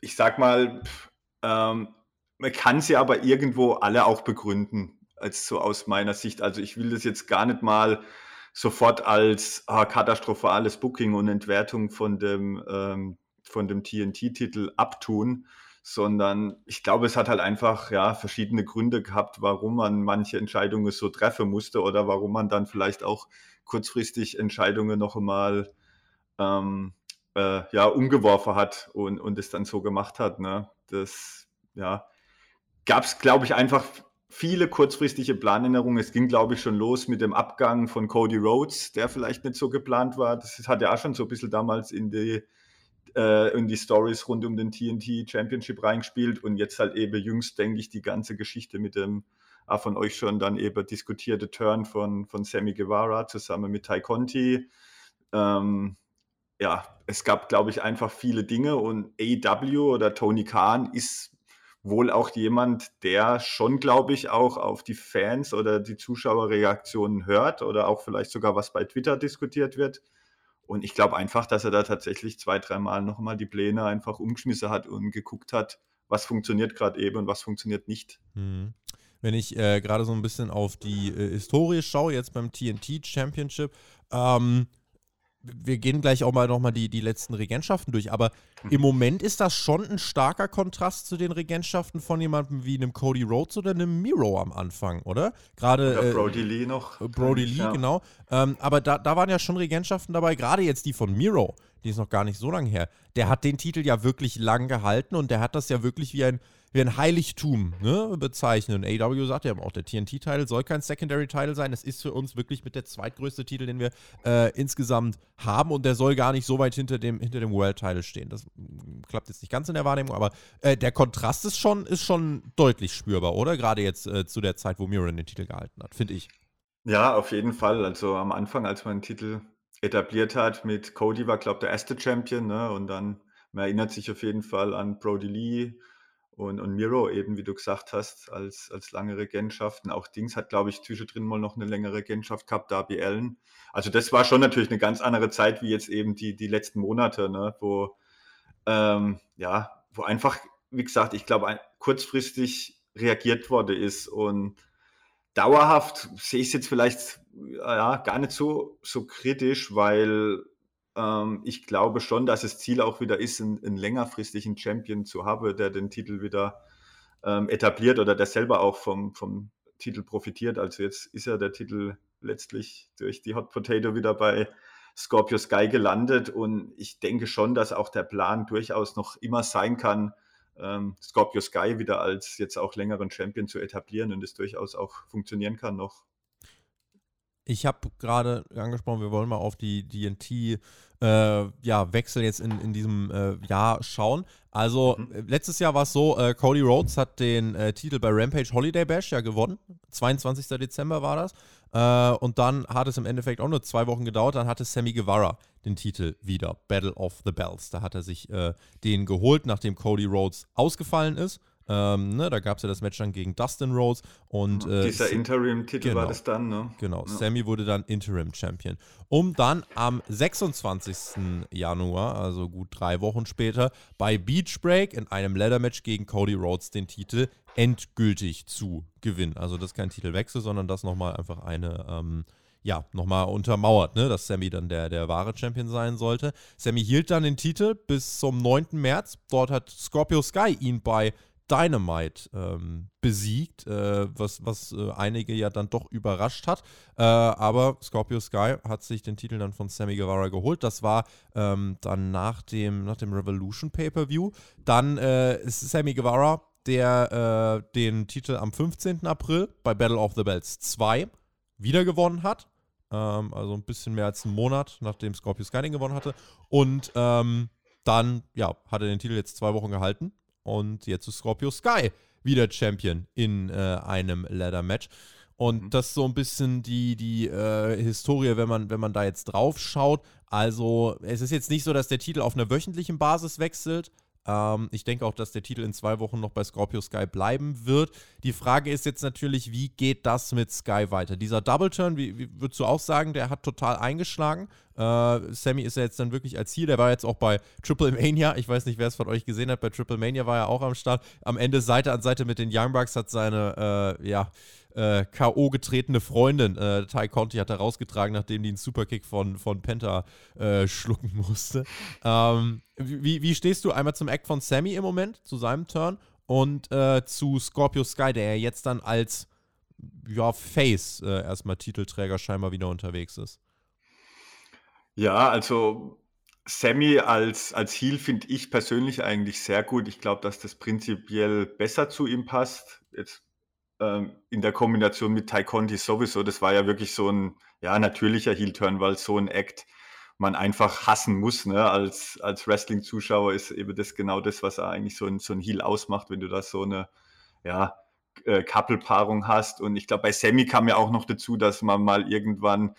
ich sag mal, ähm, man kann sie aber irgendwo alle auch begründen, als so aus meiner Sicht. Also ich will das jetzt gar nicht mal sofort als ah, katastrophales Booking und Entwertung von dem ähm, von dem TNT-Titel abtun, sondern ich glaube, es hat halt einfach ja verschiedene Gründe gehabt, warum man manche Entscheidungen so treffen musste oder warum man dann vielleicht auch kurzfristig Entscheidungen noch einmal ähm, äh, ja, umgeworfen hat und, und es dann so gemacht hat. Ne? Das ja, gab es, glaube ich, einfach viele kurzfristige Planänderungen. Es ging, glaube ich, schon los mit dem Abgang von Cody Rhodes, der vielleicht nicht so geplant war. Das hat ja auch schon so ein bisschen damals in die äh, in die Stories rund um den TNT Championship reingespielt und jetzt halt eben jüngst, denke ich, die ganze Geschichte mit dem auch von euch schon dann eben diskutierte Turn von, von Sammy Guevara zusammen mit Ty Conti. Ähm, ja, es gab, glaube ich, einfach viele Dinge und AEW oder Tony Khan ist wohl auch jemand, der schon, glaube ich, auch auf die Fans oder die Zuschauerreaktionen hört oder auch vielleicht sogar was bei Twitter diskutiert wird. Und ich glaube einfach, dass er da tatsächlich zwei, dreimal nochmal die Pläne einfach umgeschmissen hat und geguckt hat, was funktioniert gerade eben und was funktioniert nicht. Mhm. Wenn ich äh, gerade so ein bisschen auf die äh, Historie schaue, jetzt beim TNT Championship, ähm, wir gehen gleich auch mal nochmal die, die letzten Regentschaften durch, aber im Moment ist das schon ein starker Kontrast zu den Regentschaften von jemandem wie einem Cody Rhodes oder einem Miro am Anfang, oder? Gerade. Oder äh, Brody Lee noch. Äh, Brody Lee, ja. genau. Ähm, aber da, da waren ja schon Regentschaften dabei, gerade jetzt die von Miro, die ist noch gar nicht so lange her. Der hat den Titel ja wirklich lang gehalten und der hat das ja wirklich wie ein wie ein Heiligtum ne, bezeichnen. AW sagt ja auch, der TNT-Titel soll kein Secondary-Titel sein. Das ist für uns wirklich mit der zweitgrößte Titel, den wir äh, insgesamt haben. Und der soll gar nicht so weit hinter dem, hinter dem World-Title stehen. Das mm, klappt jetzt nicht ganz in der Wahrnehmung, aber äh, der Kontrast ist schon, ist schon deutlich spürbar, oder? Gerade jetzt äh, zu der Zeit, wo Miran den Titel gehalten hat, finde ich. Ja, auf jeden Fall. Also am Anfang, als man den Titel etabliert hat mit Cody, war, glaube ich, der erste Champion. Ne? Und dann, man erinnert sich auf jeden Fall an Brody Lee und, und Miro, eben wie du gesagt hast, als, als lange Regentschaften. Auch Dings hat, glaube ich, zwischendrin mal noch eine längere Regentschaft gehabt, Darby Allen. Also das war schon natürlich eine ganz andere Zeit wie jetzt eben die, die letzten Monate, ne? wo, ähm, ja, wo einfach, wie gesagt, ich glaube, kurzfristig reagiert worden ist und dauerhaft sehe ich es jetzt vielleicht ja, gar nicht so, so kritisch, weil ich glaube schon, dass das Ziel auch wieder ist, einen, einen längerfristigen Champion zu haben, der den Titel wieder ähm, etabliert oder der selber auch vom, vom Titel profitiert. Also jetzt ist ja der Titel letztlich durch die Hot Potato wieder bei Scorpio Sky gelandet und ich denke schon, dass auch der Plan durchaus noch immer sein kann, ähm, Scorpio Sky wieder als jetzt auch längeren Champion zu etablieren und es durchaus auch funktionieren kann noch. Ich habe gerade angesprochen, wir wollen mal auf die DNT äh, ja, Wechsel jetzt in, in diesem äh, Jahr schauen. Also mhm. Äh, letztes Jahr war es so, äh, Cody Rhodes hat den äh, Titel bei Rampage Holiday Bash ja gewonnen. 22. Dezember war das. Äh, und dann hat es im Endeffekt auch nur zwei Wochen gedauert. Dann hatte Sammy Guevara den Titel wieder. Battle of the Bells. Da hat er sich den geholt, nachdem Cody Rhodes ausgefallen ist. Ähm, ne, da gab es ja das Match dann gegen Dustin Rhodes und äh, dieser Interim-Titel genau, war das dann, ne? Genau, ja. Sammy wurde dann Interim-Champion. Um dann am 26. Januar, also gut drei Wochen später, bei Beach Break in einem Leather-Match gegen Cody Rhodes den Titel endgültig zu gewinnen. Also das ist kein Titelwechsel, sondern das nochmal einfach eine ähm, ja, nochmal untermauert, ne, dass Sammy dann der, der wahre Champion sein sollte. Sammy hielt dann den Titel bis zum 9. März. Dort hat Scorpio Sky ihn bei Dynamite ähm, besiegt, äh, was, was äh, einige ja dann doch überrascht hat. Äh, aber Scorpio Sky hat sich den Titel dann von Sammy Guevara geholt. Das war ähm, dann nach dem, nach dem Revolution Pay-Per-View. Dann äh, ist Sammy Guevara, der äh, den Titel am 15. April bei Battle of the Bells 2 wieder gewonnen hat. Ähm, also ein bisschen mehr als einen Monat, nachdem Scorpio Sky den gewonnen hatte. Und ähm, dann, ja, hat er den Titel jetzt zwei Wochen gehalten und jetzt ist Scorpio Sky wieder Champion in äh, einem Ladder-Match. Und mhm. das ist so ein bisschen die, die äh, Historie, wenn man, wenn man da jetzt drauf schaut. Also, es ist jetzt nicht so, dass der Titel auf einer wöchentlichen Basis wechselt. Ähm, ich denke auch, dass der Titel in zwei Wochen noch bei Scorpio Sky bleiben wird. Die Frage ist jetzt natürlich, wie geht das mit Sky weiter? Dieser Double Turn, wie, wie würdest du auch sagen, der hat total eingeschlagen. Äh, Sammy ist ja jetzt dann wirklich als Ziel. Der war jetzt auch bei Triple Mania. Ich weiß nicht, wer es von euch gesehen hat. Bei Triple Mania war er auch am Start. Am Ende Seite an Seite mit den Young Bucks hat seine, äh, ja, äh, K.O. getretene Freundin, äh, Ty Conti, hat er rausgetragen, nachdem die einen Superkick von, von Penta äh, schlucken musste. Ähm, wie, wie stehst du einmal zum Act von Sammy im Moment, zu seinem Turn, und äh, zu Scorpio Sky, der ja jetzt dann als ja, Face äh, erstmal Titelträger scheinbar wieder unterwegs ist? Ja, also Sammy als, als Heel finde ich persönlich eigentlich sehr gut. Ich glaube, dass das prinzipiell besser zu ihm passt. Jetzt ähm, in der Kombination mit Ty Conti sowieso. Das war ja wirklich so ein ja, natürlicher Heel-Turn, weil so ein Act man einfach hassen muss. Ne? Als, als Wrestling-Zuschauer ist eben das genau das, was eigentlich so ein, so ein Heel ausmacht, wenn du da so eine ja, äh, Couple-Paarung hast. Und ich glaube, bei Sammy kam ja auch noch dazu, dass man mal irgendwann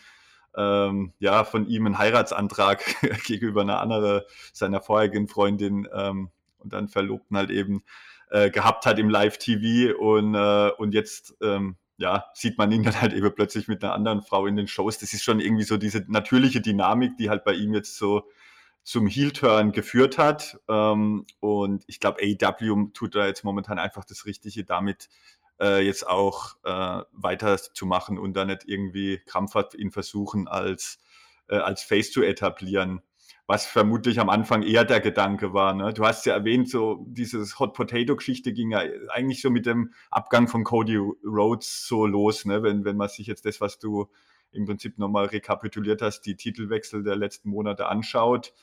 ähm, ja, von ihm einen Heiratsantrag *laughs* gegenüber einer anderen, seiner vorherigen Freundin ähm, und dann Verlobten halt eben äh, gehabt hat im Live-TV und, äh, und jetzt ähm, ja, sieht man ihn dann halt eben plötzlich mit einer anderen Frau in den Shows. Das ist schon irgendwie so diese natürliche Dynamik, die halt bei ihm jetzt so zum Heel-Turn geführt hat. Ähm, und ich glaube, AEW tut da jetzt momentan einfach das Richtige damit, äh, jetzt auch äh, weiterzumachen und da nicht irgendwie krampfhaft ihn versuchen, als, äh, als Face zu etablieren. Was vermutlich am Anfang eher der Gedanke war. Ne? Du hast ja erwähnt, so dieses Hot Potato-Geschichte ging ja eigentlich so mit dem Abgang von Cody Rhodes so los, ne? wenn, wenn man sich jetzt das, was du im Prinzip nochmal rekapituliert hast, die Titelwechsel der letzten Monate anschaut.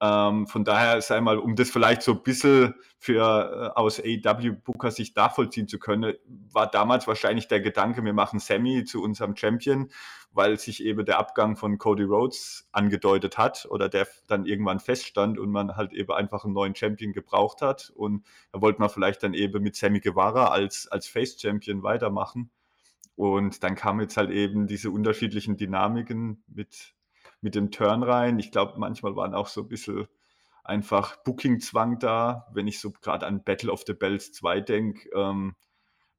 Ähm, von daher sei mal, um das vielleicht so ein bisschen für äh, aus AW Booker sich nachvollziehen zu können, war damals wahrscheinlich der Gedanke, wir machen Sammy zu unserem Champion, weil sich eben der Abgang von Cody Rhodes angedeutet hat oder der dann irgendwann feststand und man halt eben einfach einen neuen Champion gebraucht hat. Und da wollte man vielleicht dann eben mit Sammy Guevara als, als Face Champion weitermachen. Und dann kamen jetzt halt eben diese unterschiedlichen Dynamiken mit mit dem Turn rein. Ich glaube, manchmal waren auch so ein bisschen einfach Booking-Zwang da. Wenn ich so gerade an Battle of the Bells 2 denke, ähm,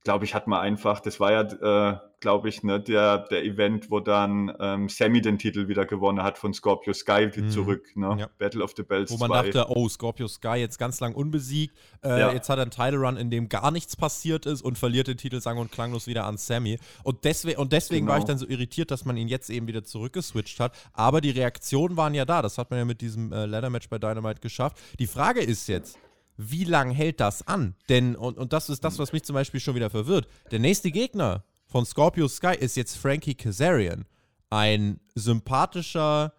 glaube ich, hat man einfach, das war ja, äh, glaube ich, ne, der, der Event, wo dann ähm, Sammy den Titel wieder gewonnen hat von Scorpio Sky mhm. zurück, ne? Ja. Battle of the Bells Wo man 2. dachte, oh, Scorpio Sky jetzt ganz lang unbesiegt, äh, ja. jetzt hat er einen Title Run, in dem gar nichts passiert ist und verliert den Titel sang- und klanglos wieder an Sammy. Und, deswe und deswegen genau. war ich genau. dann so irritiert, dass man ihn jetzt eben wieder zurückgeswitcht hat. Aber die Reaktionen waren ja da, das hat man ja mit diesem äh, Ladder Match bei Dynamite geschafft. Die Frage ist jetzt, wie lange hält das an? Denn, und, und das ist das, was mich zum Beispiel schon wieder verwirrt. Der nächste Gegner von Scorpio Sky ist jetzt Frankie Kazarian. Ein sympathischer,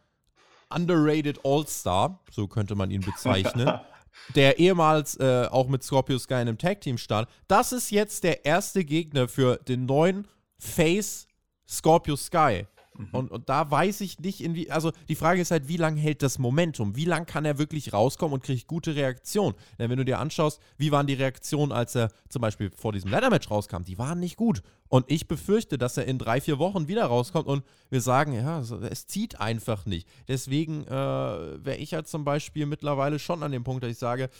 underrated All-Star, so könnte man ihn bezeichnen. *laughs* der ehemals äh, auch mit Scorpio Sky in einem Tag-Team stand. Das ist jetzt der erste Gegner für den neuen Face Scorpio Sky. Mhm. Und, und da weiß ich nicht, in wie. Also die Frage ist halt, wie lange hält das Momentum? Wie lange kann er wirklich rauskommen und kriegt gute Reaktion? Denn wenn du dir anschaust, wie waren die Reaktionen, als er zum Beispiel vor diesem Ladder-Match rauskam, die waren nicht gut. Und ich befürchte, dass er in drei, vier Wochen wieder rauskommt und wir sagen, ja, es zieht einfach nicht. Deswegen äh, wäre ich halt zum Beispiel mittlerweile schon an dem Punkt, dass ich sage,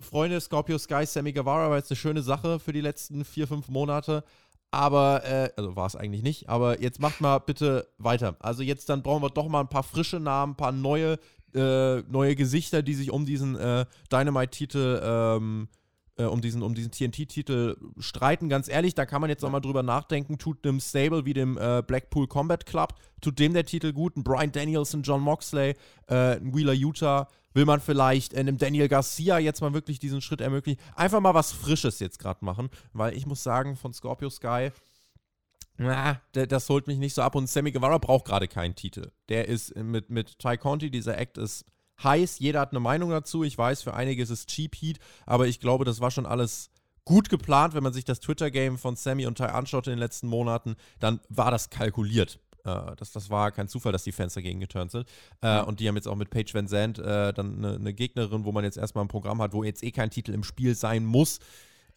Freunde, Scorpio Sky, Sammy Guevara war jetzt eine schöne Sache für die letzten vier, fünf Monate. Aber, äh, also war es eigentlich nicht, aber jetzt macht mal bitte weiter. Also jetzt dann brauchen wir doch mal ein paar frische Namen, ein paar neue, äh, neue Gesichter, die sich um diesen äh, Dynamite-Titel, ähm, äh, um diesen, um diesen TNT-Titel streiten. Ganz ehrlich, da kann man jetzt auch mal drüber nachdenken, tut einem Stable wie dem äh, Blackpool Combat Club, tut dem der Titel gut, ein Brian Danielson, John Moxley, äh, ein Wheeler Utah, Will man vielleicht äh, einem Daniel Garcia jetzt mal wirklich diesen Schritt ermöglichen? Einfach mal was Frisches jetzt gerade machen, weil ich muss sagen, von Scorpio Sky, na, das holt mich nicht so ab. Und Sammy Guevara braucht gerade keinen Titel. Der ist mit, mit Ty Conti, dieser Act ist heiß. Jeder hat eine Meinung dazu. Ich weiß, für einige ist es Cheap Heat, aber ich glaube, das war schon alles gut geplant. Wenn man sich das Twitter-Game von Sammy und Ty anschaut in den letzten Monaten, dann war das kalkuliert. Äh, das, das war kein Zufall, dass die Fans dagegen geturnt sind. Äh, und die haben jetzt auch mit Paige Van Zandt äh, dann eine, eine, Gegnerin, wo man jetzt erstmal ein Programm hat, wo jetzt eh kein Titel im Spiel sein muss.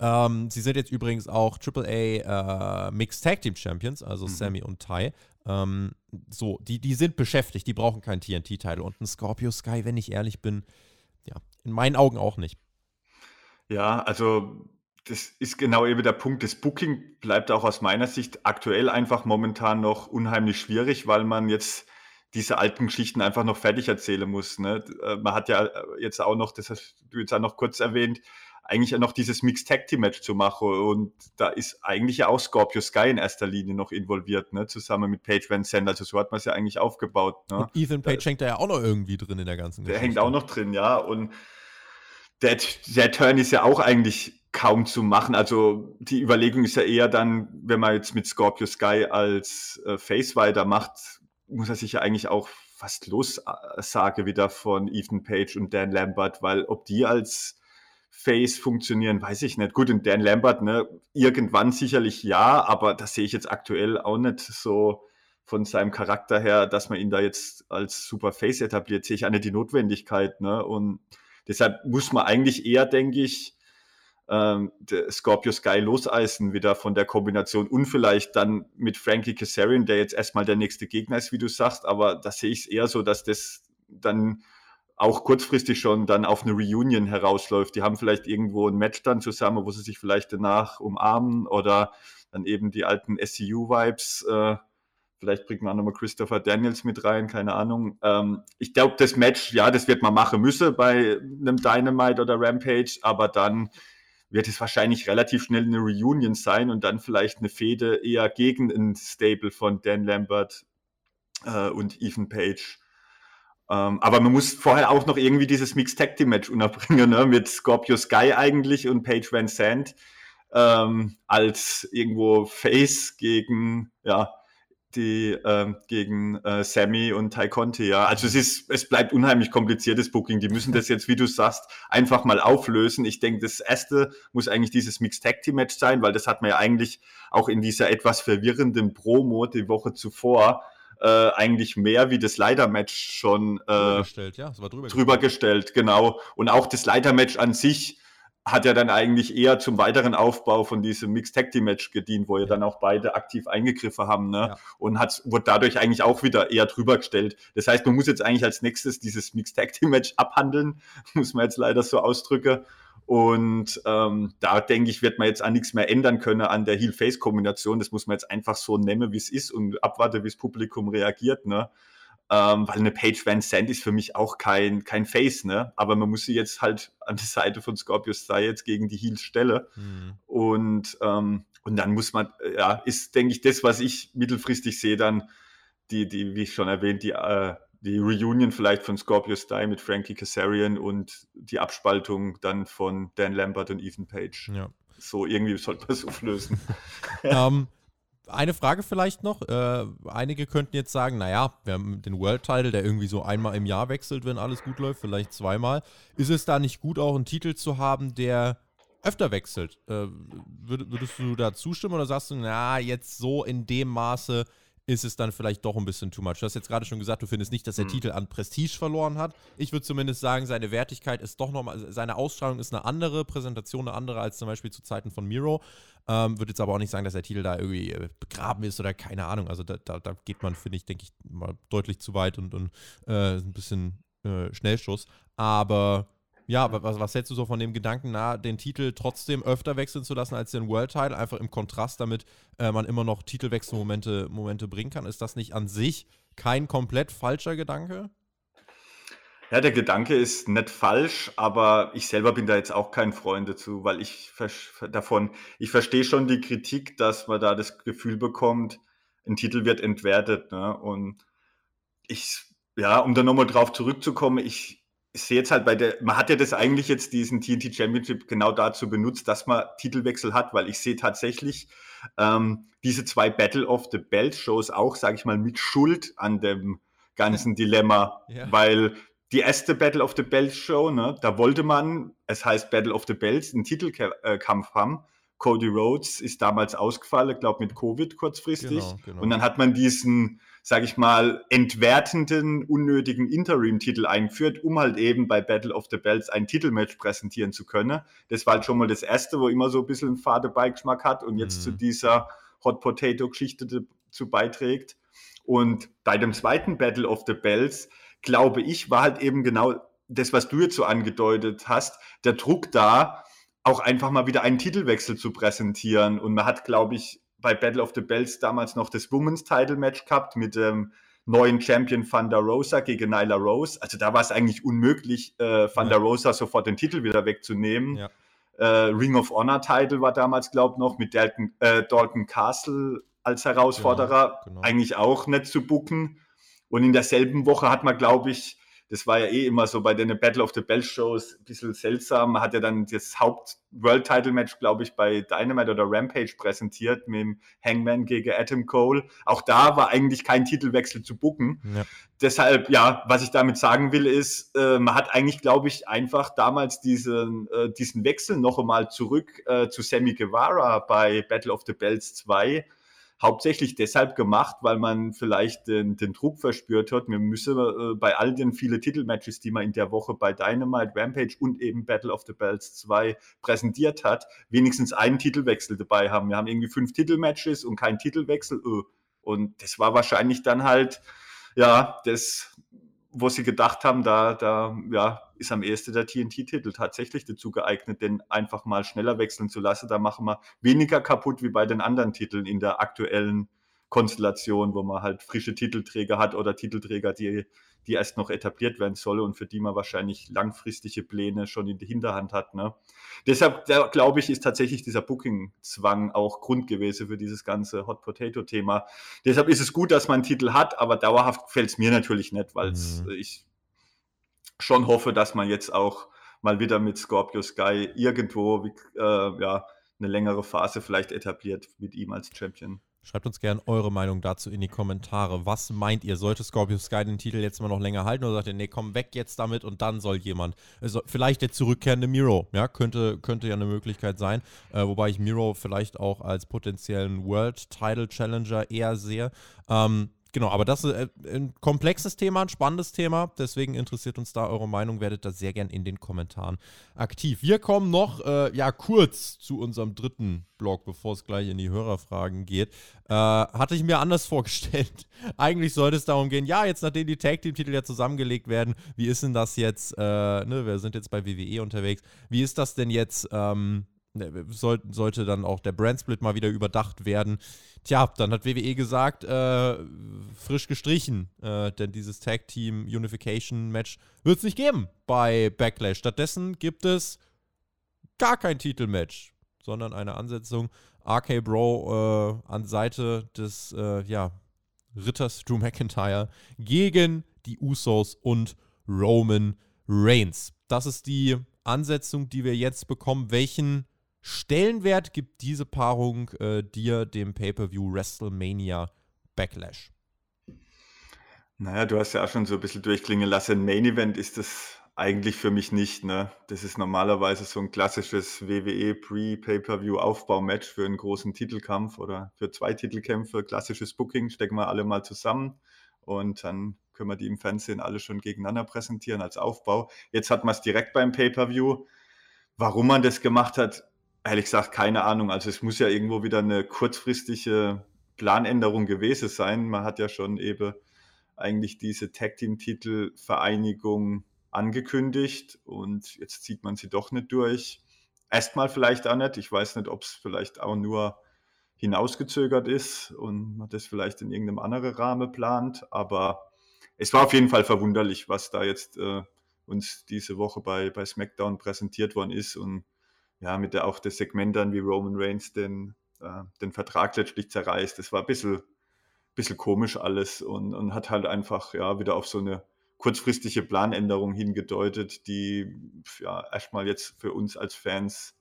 Ähm, sie sind jetzt übrigens auch AAA äh, Mixed Tag Team Champions, also mhm. Sammy und Ty. Ähm, so, die, die sind beschäftigt, die brauchen keinen TNT-Titel. Und ein Scorpio Sky, wenn ich ehrlich bin, ja, in meinen Augen auch nicht. Ja, also das ist genau eben der Punkt. Das Booking bleibt auch aus meiner Sicht aktuell einfach momentan noch unheimlich schwierig, weil man jetzt diese alten Geschichten einfach noch fertig erzählen muss. Ne? Äh, man hat ja jetzt auch noch, das hast du jetzt auch noch kurz erwähnt, eigentlich ja noch dieses Mixed Tag Team Match zu machen. Und da ist eigentlich ja auch Scorpio Sky in erster Linie noch involviert, ne? zusammen mit Page Van Zandt. Also so hat man es ja eigentlich aufgebaut. Ne? Und Ethan Page da, hängt da ja auch noch irgendwie drin in der ganzen Geschichte. Der hängt auch noch drin, ja. Und der, der Turn ist ja auch eigentlich kaum zu machen. Also die Überlegung ist ja eher dann, wenn man jetzt mit Scorpio Sky als äh, Face weitermacht, muss er sich ja eigentlich auch fast lossage wieder von Ethan Page und Dan Lambert, weil ob die als Face funktionieren, weiß ich nicht. Gut, und Dan Lambert, ne, irgendwann sicherlich ja, aber das sehe ich jetzt aktuell auch nicht so von seinem Charakter her, dass man ihn da jetzt als Super Face etabliert, sehe ich eine die Notwendigkeit, ne, und deshalb muss man eigentlich eher, denke ich, ähm, Scorpio Sky loseisen wieder von der Kombination und vielleicht dann mit Frankie Kazarian, der jetzt erstmal der nächste Gegner ist, wie du sagst, aber da sehe ich es eher so, dass das dann auch kurzfristig schon dann auf eine Reunion herausläuft. Die haben vielleicht irgendwo ein Match dann zusammen, wo sie sich vielleicht danach umarmen oder dann eben die alten SCU-Vibes. Äh, vielleicht bringt man auch nochmal Christopher Daniels mit rein, keine Ahnung. Ähm, ich glaube, das Match, ja, das wird man machen müssen bei einem Dynamite oder Rampage, aber dann wird es wahrscheinlich relativ schnell eine Reunion sein und dann vielleicht eine Fehde eher gegen ein Stable von Dan Lambert äh, und Ethan Page. Ähm, aber man muss vorher auch noch irgendwie dieses Mixed Tag Team Match unterbringen, ne? mit Scorpio Sky eigentlich und Page Van Zandt ähm, als irgendwo Face gegen, ja, die ähm, gegen äh, Sammy und Ty Conte, ja. Also es ist, es bleibt unheimlich kompliziertes Booking. Die müssen das jetzt, wie du sagst, einfach mal auflösen. Ich denke, das erste muss eigentlich dieses Mixed Tag Team Match sein, weil das hat man ja eigentlich auch in dieser etwas verwirrenden Promo die Woche zuvor äh, eigentlich mehr wie das Leiter-Match schon äh, drüber gestellt, ja, es war drüber, drüber gestellt. gestellt, genau. Und auch das Leiter-Match an sich hat ja dann eigentlich eher zum weiteren Aufbau von diesem Mixed Tag Team Match gedient, wo ja dann auch beide aktiv eingegriffen haben, ne? Ja. Und hat, wurde dadurch eigentlich auch wieder eher drüber gestellt. Das heißt, man muss jetzt eigentlich als nächstes dieses Mixed Tag Team Match abhandeln, *laughs* muss man jetzt leider so ausdrücken. Und ähm, da denke ich, wird man jetzt an nichts mehr ändern können an der Heel-Face-Kombination. Das muss man jetzt einfach so nehmen, wie es ist und abwarten, wie das Publikum reagiert. Ne? ähm, weil eine Page Van Zandt ist für mich auch kein, kein Face, ne? Aber man muss sie jetzt halt an die Seite von Scorpio Sky jetzt gegen die Heels stellen. Mhm. Und, ähm, und dann muss man, ja, ist, denke ich, das, was ich mittelfristig sehe, dann die, die, wie ich schon erwähnt, die, äh, die Reunion vielleicht von Scorpio Sky mit Frankie Kazarian und die Abspaltung dann von Dan Lambert und Ethan Page. Ja. So irgendwie sollte man es auflösen. um, *laughs* ähm, eine Frage vielleicht noch. Äh, einige könnten jetzt sagen, naja, wir haben den World Title, der irgendwie so einmal im Jahr wechselt, wenn alles gut läuft, vielleicht zweimal. Ist es da nicht gut, auch einen Titel zu haben, der öfter wechselt? Äh, würdest du da zustimmen oder sagst du, na, jetzt so in dem Maße ist es dann vielleicht doch ein bisschen too much. Du hast jetzt gerade schon gesagt, du findest nicht, dass der mhm. Titel an Prestige verloren hat. Ich würde zumindest sagen, seine Wertigkeit ist doch nochmal, seine Ausstrahlung ist eine andere, Präsentation eine andere als zum Beispiel zu Zeiten von Miro. Ähm, würde jetzt aber auch nicht sagen, dass der Titel da irgendwie äh, begraben ist oder keine Ahnung. Also da, da, da geht man, finde ich, denke ich, mal deutlich zu weit und, und äh, ein bisschen äh, Schnellschuss. Aber ja, was, was hältst du so von dem Gedanken, na, den Titel trotzdem öfter wechseln zu lassen als den World Title, einfach im Kontrast, damit äh, man immer noch Titelwechselmomente Momente bringen kann? Ist das nicht an sich kein komplett falscher Gedanke? Ja, der Gedanke ist nicht falsch, aber ich selber bin da jetzt auch kein Freund dazu, weil ich davon, ich verstehe schon die Kritik, dass man da das Gefühl bekommt, ein Titel wird entwertet. Ne? Und ich, ja, um da nochmal drauf zurückzukommen, ich, ich sehe jetzt halt bei der, man hat ja das eigentlich jetzt diesen TNT Championship genau dazu benutzt, dass man Titelwechsel hat, weil ich sehe tatsächlich ähm, diese zwei Battle of the Belt Shows auch, sage ich mal, mit Schuld an dem ganzen Dilemma, *laughs* ja. weil die erste Battle of the Belt Show, ne, da wollte man, es heißt Battle of the Belts, einen Titelkampf haben. Cody Rhodes ist damals ausgefallen, glaube mit Covid kurzfristig. Genau, genau. Und dann hat man diesen sage ich mal, entwertenden, unnötigen Interim-Titel eingeführt, um halt eben bei Battle of the Belts ein Titelmatch präsentieren zu können. Das war halt schon mal das erste, wo immer so ein bisschen einen fade Beigeschmack hat und jetzt mhm. zu dieser Hot Potato-Geschichte dazu beiträgt. Und bei dem zweiten Battle of the Bells, glaube ich, war halt eben genau das, was du jetzt so angedeutet hast, der Druck da, auch einfach mal wieder einen Titelwechsel zu präsentieren. Und man hat, glaube ich, bei Battle of the Bells damals noch das Women's Title Match gehabt mit dem neuen Champion Thunder Rosa gegen Nyla Rose. Also da war es eigentlich unmöglich, äh, Thunder ja. Rosa sofort den Titel wieder wegzunehmen. Ja. Äh, Ring of Honor Title war damals, glaube ich, noch mit Dalton, äh, Dalton Castle als Herausforderer genau, genau. eigentlich auch nicht zu bucken. Und in derselben Woche hat man, glaube ich, das war ja eh immer so bei den Battle of the Bell Shows ein bisschen seltsam. Man hat ja dann das Haupt-World-Title-Match, glaube ich, bei Dynamite oder Rampage präsentiert mit dem Hangman gegen Adam Cole. Auch da war eigentlich kein Titelwechsel zu bucken. Ja. Deshalb, ja, was ich damit sagen will, ist, äh, man hat eigentlich, glaube ich, einfach damals diesen, äh, diesen Wechsel noch einmal zurück äh, zu Sammy Guevara bei Battle of the Bells 2 hauptsächlich deshalb gemacht, weil man vielleicht den, den Druck verspürt hat. Wir müssen äh, bei all den vielen Titelmatches, die man in der Woche bei Dynamite, Rampage und eben Battle of the Bells 2 präsentiert hat, wenigstens einen Titelwechsel dabei haben. Wir haben irgendwie fünf Titelmatches und keinen Titelwechsel. Äh. Und das war wahrscheinlich dann halt, ja, das wo sie gedacht haben, da, da ja, ist am ehesten der TNT-Titel tatsächlich dazu geeignet, den einfach mal schneller wechseln zu lassen. Da machen wir weniger kaputt wie bei den anderen Titeln in der aktuellen Konstellation, wo man halt frische Titelträger hat oder Titelträger, die die erst noch etabliert werden soll und für die man wahrscheinlich langfristige Pläne schon in der Hinterhand hat. Ne? Deshalb glaube ich, ist tatsächlich dieser Booking-Zwang auch Grund gewesen für dieses ganze Hot Potato-Thema. Deshalb ist es gut, dass man einen Titel hat, aber dauerhaft fällt es mir natürlich nicht, weil mhm. ich schon hoffe, dass man jetzt auch mal wieder mit Scorpio Sky irgendwo äh, ja, eine längere Phase vielleicht etabliert mit ihm als Champion. Schreibt uns gerne eure Meinung dazu in die Kommentare. Was meint ihr? Sollte Scorpio Sky den Titel jetzt mal noch länger halten oder sagt ihr, nee, komm weg jetzt damit und dann soll jemand, also vielleicht der zurückkehrende Miro, ja, könnte, könnte ja eine Möglichkeit sein. Äh, wobei ich Miro vielleicht auch als potenziellen World Title Challenger eher sehe. Ähm, Genau, aber das ist äh, ein komplexes Thema, ein spannendes Thema. Deswegen interessiert uns da eure Meinung. Werdet da sehr gern in den Kommentaren aktiv. Wir kommen noch, äh, ja, kurz zu unserem dritten Blog, bevor es gleich in die Hörerfragen geht. Äh, hatte ich mir anders *laughs* vorgestellt. Eigentlich sollte es darum gehen, ja, jetzt nachdem die Tag Team-Titel ja zusammengelegt werden, wie ist denn das jetzt? Äh, ne, wir sind jetzt bei WWE unterwegs. Wie ist das denn jetzt? Ähm, soll, sollte dann auch der Brandsplit mal wieder überdacht werden. Tja, dann hat WWE gesagt, äh, frisch gestrichen, äh, denn dieses Tag Team Unification Match wird es nicht geben bei Backlash. Stattdessen gibt es gar kein Titelmatch, sondern eine Ansetzung RK Bro äh, an Seite des äh, ja, Ritters Drew McIntyre gegen die Usos und Roman Reigns. Das ist die Ansetzung, die wir jetzt bekommen. Welchen Stellenwert gibt diese Paarung äh, dir dem Pay-Per-View WrestleMania Backlash? Naja, du hast ja auch schon so ein bisschen durchklingen lassen. Main Event ist das eigentlich für mich nicht. Ne? Das ist normalerweise so ein klassisches WWE Pre-Pay-Per-View-Aufbaumatch für einen großen Titelkampf oder für zwei Titelkämpfe. Klassisches Booking, stecken wir alle mal zusammen und dann können wir die im Fernsehen alle schon gegeneinander präsentieren als Aufbau. Jetzt hat man es direkt beim Pay-Per-View. Warum man das gemacht hat, Ehrlich gesagt, keine Ahnung. Also es muss ja irgendwo wieder eine kurzfristige Planänderung gewesen sein. Man hat ja schon eben eigentlich diese Tag-Team-Titel-Vereinigung angekündigt und jetzt zieht man sie doch nicht durch. Erstmal vielleicht auch nicht. Ich weiß nicht, ob es vielleicht auch nur hinausgezögert ist und man das vielleicht in irgendeinem anderen Rahmen plant. Aber es war auf jeden Fall verwunderlich, was da jetzt äh, uns diese Woche bei, bei SmackDown präsentiert worden ist. Und ja, mit der auch das Segment dann, wie Roman Reigns den, äh, den Vertrag letztlich zerreißt. Das war ein bisschen, bisschen komisch alles und, und hat halt einfach ja wieder auf so eine kurzfristige Planänderung hingedeutet, die ja erstmal jetzt für uns als Fans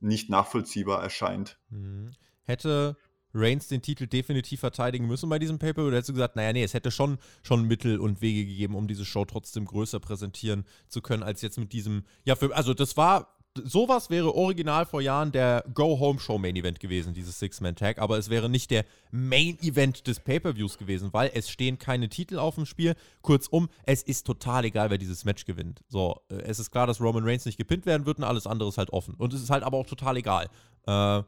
nicht nachvollziehbar erscheint. Mhm. Hätte Reigns den Titel definitiv verteidigen müssen bei diesem Paper? Oder hättest du gesagt, naja, nee, es hätte schon, schon Mittel und Wege gegeben, um diese Show trotzdem größer präsentieren zu können, als jetzt mit diesem, ja, für, also das war sowas wäre original vor Jahren der Go-Home-Show-Main-Event gewesen, dieses Six-Man-Tag, aber es wäre nicht der Main-Event des Pay-Per-Views gewesen, weil es stehen keine Titel auf dem Spiel. Kurzum, es ist total egal, wer dieses Match gewinnt. So, äh, es ist klar, dass Roman Reigns nicht gepinnt werden wird und alles andere ist halt offen. Und es ist halt aber auch total egal. Äh,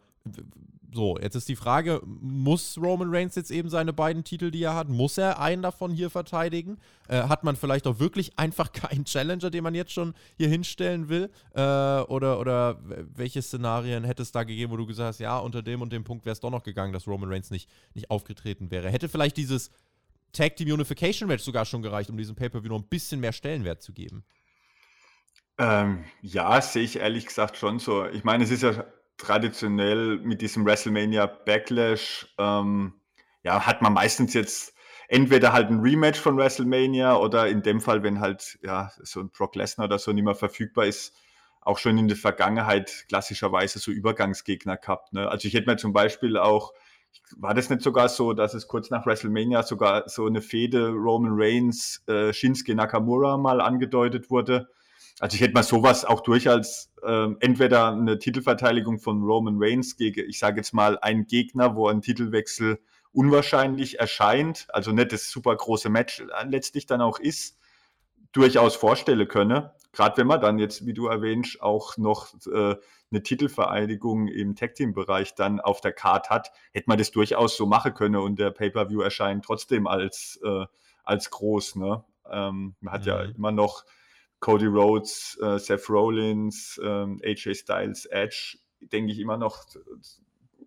so, jetzt ist die Frage, muss Roman Reigns jetzt eben seine beiden Titel, die er hat, muss er einen davon hier verteidigen? Äh, hat man vielleicht auch wirklich einfach *laughs* keinen Challenger, den man jetzt schon hier hinstellen will? Äh, oder, oder welche Szenarien hätte es da gegeben, wo du gesagt hast, ja, unter dem und dem Punkt wäre es doch noch gegangen, dass Roman Reigns nicht, nicht aufgetreten wäre? Hätte vielleicht dieses Tag Team Unification Match sogar schon gereicht, um diesem Pay-Per-View noch ein bisschen mehr Stellenwert zu geben? Ähm, ja, sehe ich ehrlich gesagt schon so. Ich meine, es ist ja traditionell mit diesem WrestleMania Backlash, ähm, ja, hat man meistens jetzt entweder halt ein Rematch von WrestleMania oder in dem Fall, wenn halt ja so ein Brock Lesnar oder so nicht mehr verfügbar ist, auch schon in der Vergangenheit klassischerweise so Übergangsgegner gehabt. Ne? Also ich hätte mir zum Beispiel auch, war das nicht sogar so, dass es kurz nach WrestleMania sogar so eine Fehde Roman Reigns, äh, Shinsuke Nakamura mal angedeutet wurde? Also ich hätte mal sowas auch durch als äh, entweder eine Titelverteidigung von Roman Reigns gegen, ich sage jetzt mal, einen Gegner, wo ein Titelwechsel unwahrscheinlich erscheint, also nicht das super große Match letztlich dann auch ist, durchaus vorstellen könne. Gerade wenn man dann jetzt, wie du erwähnst, auch noch äh, eine Titelvereinigung im Tag-Team-Bereich dann auf der Card hat, hätte man das durchaus so machen können und der Pay-Per-View erscheint trotzdem als, äh, als groß. Ne? Ähm, man hat mhm. ja immer noch Cody Rhodes, äh, Seth Rollins, ähm, AJ Styles, Edge, denke ich immer noch,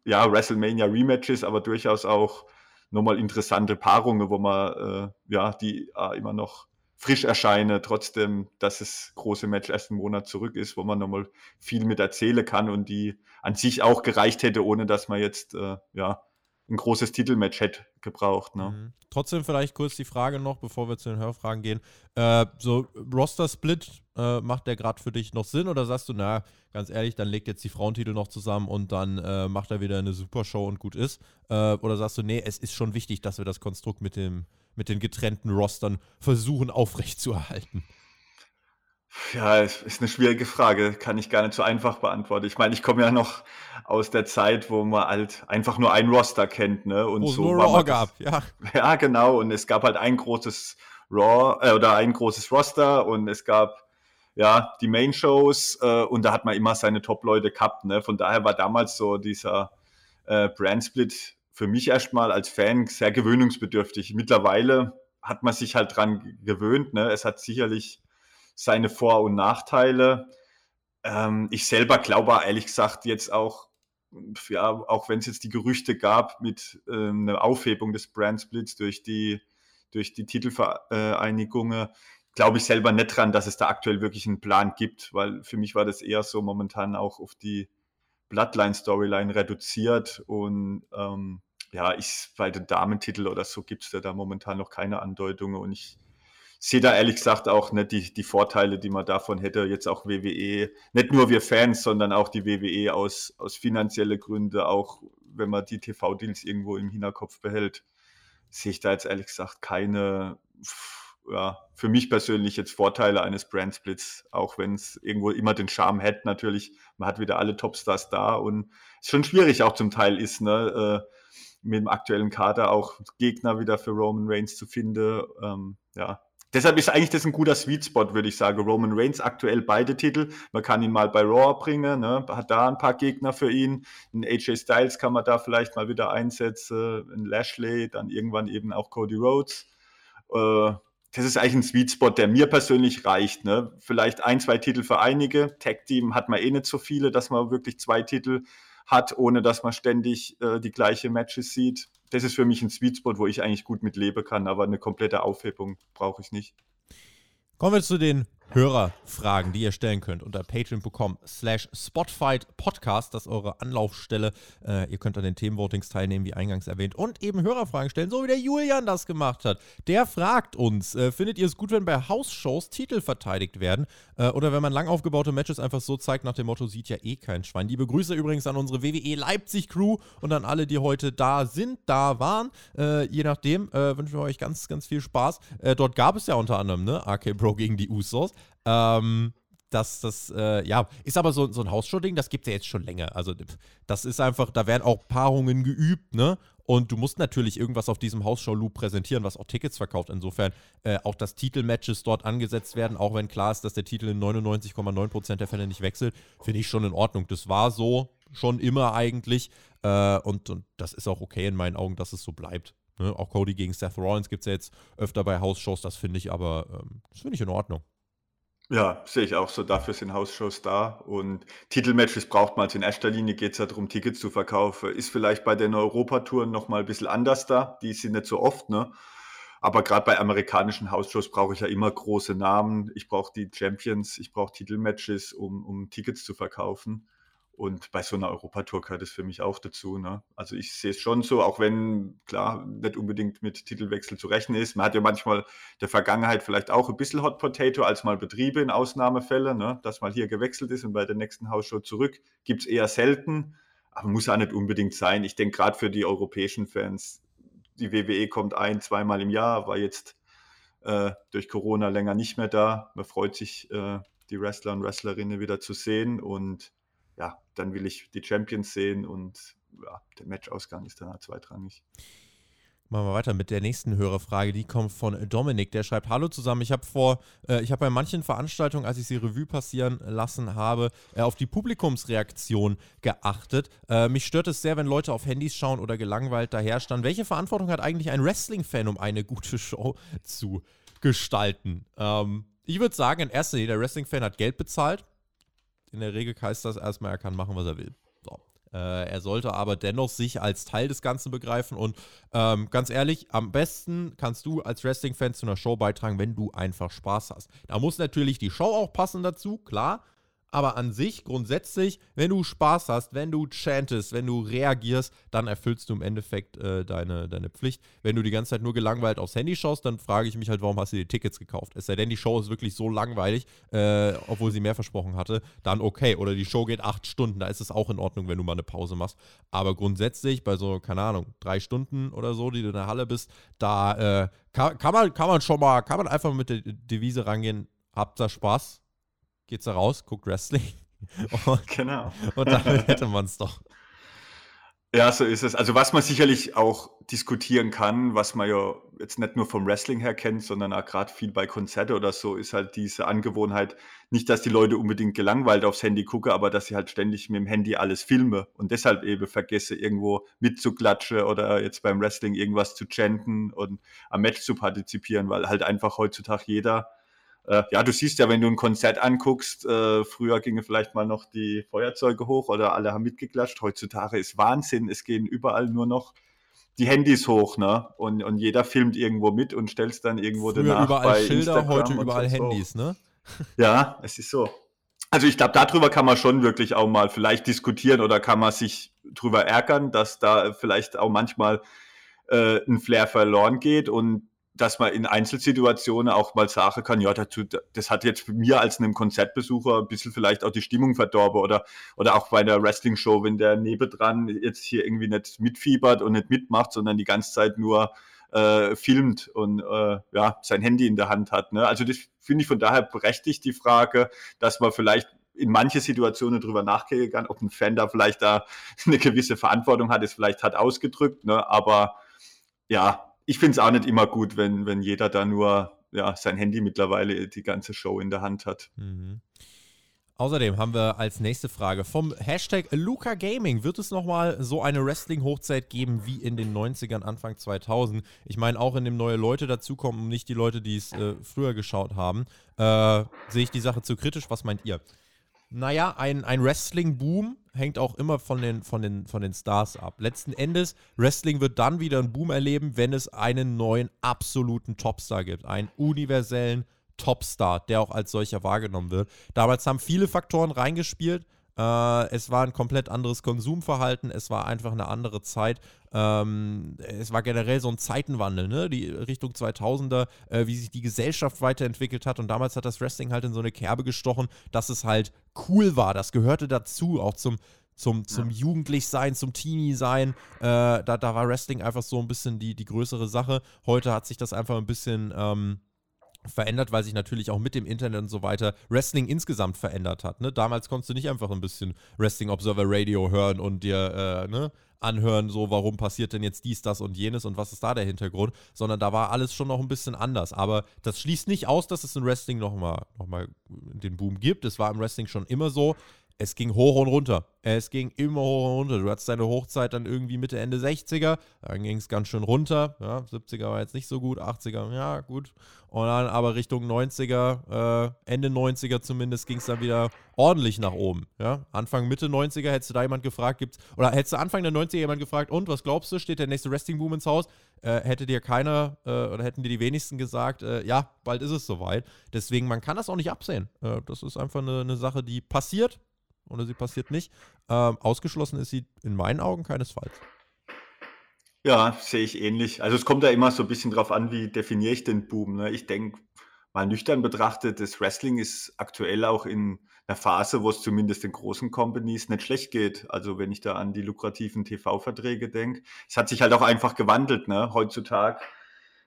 ja, WrestleMania Rematches, aber durchaus auch nochmal interessante Paarungen, wo man, äh, ja, die äh, immer noch frisch erscheinen, trotzdem, dass das große Match erst einen Monat zurück ist, wo man nochmal viel mit erzählen kann und die an sich auch gereicht hätte, ohne dass man jetzt, äh, ja, ein großes Titelmatch hätte gebraucht. Ne? Mhm. Trotzdem vielleicht kurz die Frage noch, bevor wir zu den Hörfragen gehen. Äh, so Roster-Split, äh, macht der gerade für dich noch Sinn oder sagst du, na, ganz ehrlich, dann legt jetzt die Frauentitel noch zusammen und dann äh, macht er wieder eine Supershow und gut ist? Äh, oder sagst du, nee, es ist schon wichtig, dass wir das Konstrukt mit, dem, mit den getrennten Rostern versuchen aufrechtzuerhalten? Ja, es ist eine schwierige Frage, kann ich gar nicht so einfach beantworten. Ich meine, ich komme ja noch aus der Zeit, wo man halt einfach nur ein Roster kennt, ne? Und Wo's so nur Raw gab, ja. *laughs* Ja, genau. Und es gab halt ein großes Raw äh, oder ein großes Roster und es gab ja die Main-Shows äh, und da hat man immer seine Top-Leute gehabt. Ne? Von daher war damals so dieser äh, Brand-Split für mich erstmal als Fan sehr gewöhnungsbedürftig. Mittlerweile hat man sich halt dran gewöhnt. Ne? Es hat sicherlich seine Vor- und Nachteile. Ähm, ich selber glaube ehrlich gesagt jetzt auch, ja, auch wenn es jetzt die Gerüchte gab mit äh, einer Aufhebung des Brand Splits durch die, durch die Titelvereinigungen, glaube ich selber nicht dran, dass es da aktuell wirklich einen Plan gibt, weil für mich war das eher so momentan auch auf die Bloodline-Storyline reduziert und ähm, ja, ich bei den Damentitel oder so gibt es da, da momentan noch keine Andeutungen und ich sehe da ehrlich gesagt auch nicht die, die Vorteile, die man davon hätte, jetzt auch WWE, nicht nur wir Fans, sondern auch die WWE aus, aus finanzielle Gründe, auch wenn man die TV-Deals irgendwo im Hinterkopf behält, sehe ich da jetzt ehrlich gesagt keine, ja, für mich persönlich jetzt Vorteile eines Brandsplits, auch wenn es irgendwo immer den Charme hätte, natürlich. Man hat wieder alle Topstars da und es schon schwierig auch zum Teil ist, ne, äh, mit dem aktuellen Kader auch Gegner wieder für Roman Reigns zu finden. Ähm, ja, Deshalb ist eigentlich das ein guter Sweet Spot, würde ich sagen. Roman Reigns aktuell beide Titel. Man kann ihn mal bei Raw bringen, ne? hat da ein paar Gegner für ihn. Ein AJ Styles kann man da vielleicht mal wieder einsetzen. Ein Lashley, dann irgendwann eben auch Cody Rhodes. Äh, das ist eigentlich ein Sweet Spot, der mir persönlich reicht. Ne? Vielleicht ein, zwei Titel für einige. Tag Team hat man eh nicht so viele, dass man wirklich zwei Titel hat, ohne dass man ständig äh, die gleiche Matches sieht das ist für mich ein Sweet Spot, wo ich eigentlich gut mit leben kann, aber eine komplette Aufhebung brauche ich nicht. Kommen wir zu den Hörerfragen, die ihr stellen könnt unter patreon.com slash spotfight podcast. Das ist eure Anlaufstelle. Äh, ihr könnt an den Themenvotings teilnehmen, wie eingangs erwähnt, und eben Hörerfragen stellen, so wie der Julian das gemacht hat. Der fragt uns, äh, findet ihr es gut, wenn bei House-Shows Titel verteidigt werden äh, oder wenn man lang aufgebaute Matches einfach so zeigt nach dem Motto, sieht ja eh kein Schwein. Liebe Grüße übrigens an unsere WWE Leipzig Crew und an alle, die heute da sind, da waren. Äh, je nachdem äh, wünschen wir euch ganz, ganz viel Spaß. Äh, dort gab es ja unter anderem, ne, RK Bro gegen die Usos. Ähm, das, das, äh, ja, ist aber so, so ein Hausshow-Ding, das gibt es ja jetzt schon länger. Also, das ist einfach, da werden auch Paarungen geübt, ne? Und du musst natürlich irgendwas auf diesem Hausshow-Loop präsentieren, was auch Tickets verkauft. Insofern äh, auch, dass Titelmatches dort angesetzt werden, auch wenn klar ist, dass der Titel in 99,9% der Fälle nicht wechselt, finde ich schon in Ordnung. Das war so schon immer eigentlich. Äh, und, und das ist auch okay in meinen Augen, dass es so bleibt. Ne? Auch Cody gegen Seth Rollins gibt es ja jetzt öfter bei Hausshows, das finde ich aber, ähm, das finde ich in Ordnung. Ja, sehe ich auch so. Dafür sind Hausshows da. Und Titelmatches braucht man. Also in erster Linie geht es ja darum, Tickets zu verkaufen. Ist vielleicht bei den Europatouren nochmal ein bisschen anders da. Die sind nicht so oft, ne? Aber gerade bei amerikanischen Hausshows brauche ich ja immer große Namen. Ich brauche die Champions, ich brauche Titelmatches, um, um Tickets zu verkaufen. Und bei so einer Europatour gehört es für mich auch dazu. Ne? Also ich sehe es schon so, auch wenn, klar, nicht unbedingt mit Titelwechsel zu rechnen ist. Man hat ja manchmal der Vergangenheit vielleicht auch ein bisschen Hot Potato als mal Betriebe in Ausnahmefällen, ne? dass mal hier gewechselt ist und bei der nächsten Hausshow zurück. Gibt es eher selten, aber muss auch nicht unbedingt sein. Ich denke, gerade für die europäischen Fans, die WWE kommt ein, zweimal im Jahr, war jetzt äh, durch Corona länger nicht mehr da. Man freut sich, äh, die Wrestler und Wrestlerinnen wieder zu sehen und ja, dann will ich die Champions sehen und ja, der Matchausgang ist dann halt zweitrangig. Machen wir weiter mit der nächsten Hörerfrage. Die kommt von Dominik. Der schreibt: Hallo zusammen. Ich habe vor, äh, ich habe bei manchen Veranstaltungen, als ich sie Revue passieren lassen habe, äh, auf die Publikumsreaktion geachtet. Äh, mich stört es sehr, wenn Leute auf Handys schauen oder gelangweilt daherstanden. Welche Verantwortung hat eigentlich ein Wrestling-Fan, um eine gute *laughs* Show zu gestalten? Ähm, ich würde sagen, in erster Linie, der Wrestling-Fan hat Geld bezahlt in der Regel heißt das erstmal, er kann machen, was er will. So. Äh, er sollte aber dennoch sich als Teil des Ganzen begreifen und ähm, ganz ehrlich, am besten kannst du als Wrestling-Fan zu einer Show beitragen, wenn du einfach Spaß hast. Da muss natürlich die Show auch passen dazu, klar, Aber an sich, grundsätzlich, wenn du Spaß hast, wenn du chantest, wenn du reagierst, dann erfüllst du im Endeffekt äh, deine, deine Pflicht. Wenn du die ganze Zeit nur gelangweilt aufs Handy schaust, dann frage ich mich halt, warum hast du die Tickets gekauft? Es sei denn, die Show ist wirklich so langweilig, äh, obwohl sie mehr versprochen hatte, dann okay. Oder die Show geht acht Stunden, da ist es auch in Ordnung, wenn du mal eine Pause machst. Aber grundsätzlich, bei so, keine Ahnung, drei Stunden oder so, die du in der Halle bist, da äh, kann, kann, man, kann man schon mal, kann man einfach mit der Devise rangehen, habt da Spaß, geht's da raus, guckt Wrestling. *laughs* Und, genau. Und damit hätte man es doch. Ja, so ist es. Also was man sicherlich auch diskutieren kann, was man ja jetzt nicht nur vom Wrestling her kennt, sondern auch gerade viel bei Konzerte oder so, ist halt diese Angewohnheit, nicht, dass die Leute unbedingt gelangweilt aufs Handy gucken, aber dass sie halt ständig mit dem Handy alles filmen und deshalb eben vergesse, irgendwo mitzuklatschen oder jetzt beim Wrestling irgendwas zu chanten und am Match zu partizipieren, weil halt einfach heutzutage jeder äh, ja, du siehst ja, wenn du ein Konzert anguckst, äh, früher gingen vielleicht mal noch die Feuerzeuge hoch oder alle haben mitgeklatscht. Heutzutage ist Wahnsinn. Es gehen überall nur noch die Handys hoch, ne? Und, und jeder filmt irgendwo mit und stellt dann irgendwo Früher danach überall bei Schilder, Instagram heute überall. Handys, ne? Ja, es ist so. Also ich glaube, darüber kann man schon wirklich auch mal vielleicht diskutieren oder kann man sich drüber ärgern, dass da vielleicht auch manchmal äh, ein Flair verloren geht und dass man in Einzelsituationen auch mal sagen kann, ja, dazu, das hat jetzt mir als einem Konzertbesucher ein bisschen vielleicht auch die Stimmung verdorben oder, oder auch bei der Wrestling-Show, wenn der nebendran jetzt hier irgendwie nicht mitfiebert und nicht mitmacht, sondern die ganze Zeit nur äh, filmt und äh, ja, sein Handy in der Hand hat. Ne? Also das finde ich von daher berechtigt, die Frage, dass man vielleicht in manche Situationen drüber nachgehen kann, ob ein Fan da vielleicht da *laughs* eine gewisse Verantwortung hat, es vielleicht hat ausgedrückt, ne? aber ja, ich finde es auch nicht immer gut, wenn, wenn jeder da nur ja, sein Handy mittlerweile die ganze Show in der Hand hat. Mhm. Außerdem haben wir als nächste Frage vom Hashtag Luca Gaming. Wird es nochmal so eine Wrestling-Hochzeit geben wie in den 90ern, Anfang 2000? Ich meine, auch in dem neue Leute dazukommen nicht die Leute, die es äh, früher geschaut haben, äh, sehe ich die Sache zu kritisch. Was meint ihr? Naja, ein, ein Wrestling-Boom hängt auch immer von den, von, den, von den Stars ab. Letzten Endes, Wrestling wird dann wieder einen Boom erleben, wenn es einen neuen absoluten Topstar gibt. Einen universellen Topstar, der auch als solcher wahrgenommen wird. Damals haben viele Faktoren reingespielt. Äh, es war ein komplett anderes Konsumverhalten, es war einfach eine andere Zeit. Ähm, es war generell so ein Zeitenwandel, ne? Die Richtung 2000er, äh, wie sich die Gesellschaft weiterentwickelt hat. Und damals hat das Wrestling halt in so eine Kerbe gestochen, dass es halt cool war. Das gehörte dazu, auch zum, zum, zum ja. Jugendlichsein, zum Teenie-Sein. Äh, da, da war Wrestling einfach so ein bisschen die, die größere Sache. Heute hat sich das einfach ein bisschen. Ähm, verändert, weil sich natürlich auch mit dem Internet und so weiter Wrestling insgesamt verändert hat. Ne? Damals konntest du nicht einfach ein bisschen Wrestling Observer Radio hören und dir äh, ne, anhören, so warum passiert denn jetzt dies, das und jenes und was ist da der Hintergrund, sondern da war alles schon noch ein bisschen anders. Aber das schließt nicht aus, dass es im Wrestling nochmal noch mal den Boom gibt. Es war im Wrestling schon immer so es ging hoch und runter. Es ging immer hoch und runter. Du hattest deine Hochzeit dann irgendwie Mitte, Ende 60er. Dann ging es ganz schön runter. Ja, 70er war jetzt nicht so gut, 80er, ja, gut. Und dann aber Richtung 90er, äh, Ende 90er zumindest, ging es dann wieder ordentlich nach oben. Ja, Anfang, Mitte 90er hättest du da jemand gefragt, gibt's, oder hättest du Anfang der 90er jemand gefragt, und was glaubst du, steht der nächste Wrestling-Boom ins Haus? Äh, hätte dir keiner äh, oder hätten dir die wenigsten gesagt, äh, ja, bald ist es soweit. Deswegen, man kann das auch nicht absehen. Äh, das ist einfach eine, eine Sache, die passiert oder sie passiert nicht. Ähm, ausgeschlossen ist sie in meinen Augen keinesfalls. Ja, sehe ich ähnlich. Also es kommt da immer so ein bisschen drauf an, wie definiere ich den Boom. Ne? Ich denke, mal nüchtern betrachtet, das Wrestling ist aktuell auch in einer Phase, wo es zumindest den großen Companies nicht schlecht geht. Also wenn ich da an die lukrativen TV-Verträge denke. Es hat sich halt auch einfach gewandelt. Ne? Heutzutage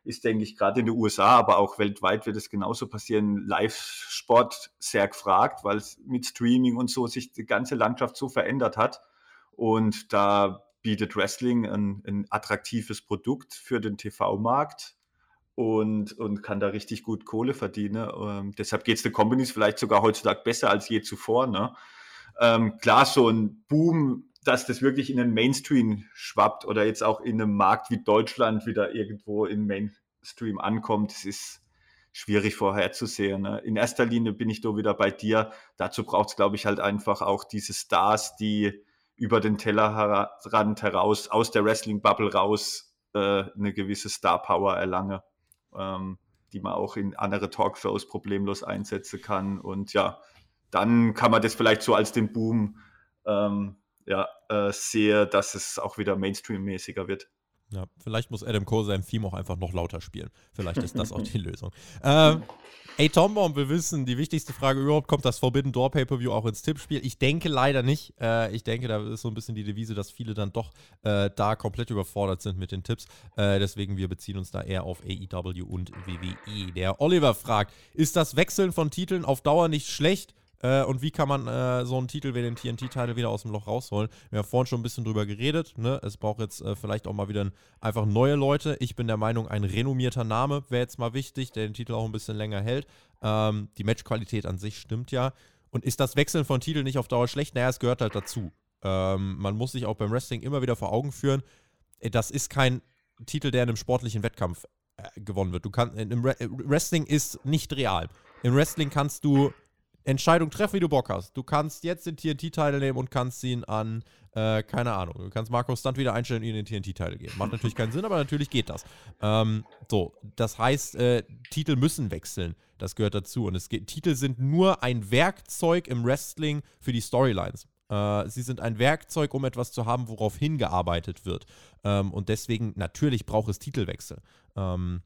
ist, denke ich, gerade in den USA, aber auch weltweit wird es genauso passieren, Live-Sport sehr gefragt, weil es mit Streaming und so sich die ganze Landschaft so verändert hat. Und da bietet Wrestling ein, ein attraktives Produkt für den TV-Markt und, und kann da richtig gut Kohle verdienen. Ähm, deshalb geht es den Companies vielleicht sogar heutzutage besser als je zuvor. Ne? Ähm, klar, so ein Boom dass das wirklich in den Mainstream schwappt oder jetzt auch in einem Markt wie Deutschland wieder irgendwo im Mainstream ankommt, das ist schwierig vorherzusehen. Ne? In erster Linie bin ich da wieder bei dir. Dazu braucht es, glaube ich, halt einfach auch diese Stars, die über den Tellerrand heraus, aus der Wrestling-Bubble raus, äh, eine gewisse Star-Power erlange, ähm, die man auch in andere Talkshows problemlos einsetzen kann. Und ja, dann kann man das vielleicht so als den Boom ähm, ja, äh, sehe, dass es auch wieder Mainstream-mäßiger wird. Ja, vielleicht muss Adam Cole sein Theme auch einfach noch lauter spielen. Vielleicht ist das auch die *laughs* Lösung. Ähm, ey, Tombomb will wissen, die wichtigste Frage überhaupt, kommt das Forbidden Door Pay-Per-View auch ins Tippspiel? Ich denke leider nicht. Äh, ich denke, da ist so ein bisschen die Devise, dass viele dann doch äh, da komplett überfordert sind mit den Tipps. Äh, deswegen, wir beziehen uns da eher auf AEW und WWE. Der Oliver fragt, ist das Wechseln von Titeln auf Dauer nicht schlecht? Äh, und wie kann man äh, so einen Titel wie den TNT-Titel wieder aus dem Loch rausholen? Wir haben vorhin schon ein bisschen drüber geredet. Ne? Es braucht jetzt äh, vielleicht auch mal wieder ein, einfach neue Leute. Ich bin der Meinung, ein renommierter Name wäre jetzt mal wichtig, der den Titel auch ein bisschen länger hält. Ähm, die Matchqualität an sich stimmt ja. Und ist das Wechseln von Titeln nicht auf Dauer schlecht? Naja, es gehört halt dazu. Ähm, man muss sich auch beim Wrestling immer wieder vor Augen führen, äh, das ist kein Titel, der in einem sportlichen Wettkampf äh, gewonnen wird. Du kannst, im Wrestling ist nicht real. Im Wrestling kannst du Entscheidung treffen, wie du Bock hast. Du kannst jetzt den TNT-Teil nehmen und kannst ihn an, äh, keine Ahnung, du kannst Marco Stunt wieder einstellen und ihm den TNT-Teil geben. Macht natürlich keinen Sinn, aber natürlich geht das. Ähm, so, das heißt, äh, Titel müssen wechseln. Das gehört dazu. Und es geht, Titel sind nur ein Werkzeug im Wrestling für die Storylines. Äh, sie sind ein Werkzeug, um etwas zu haben, worauf hingearbeitet wird. Ähm, und deswegen, natürlich braucht es Titelwechsel. Ähm,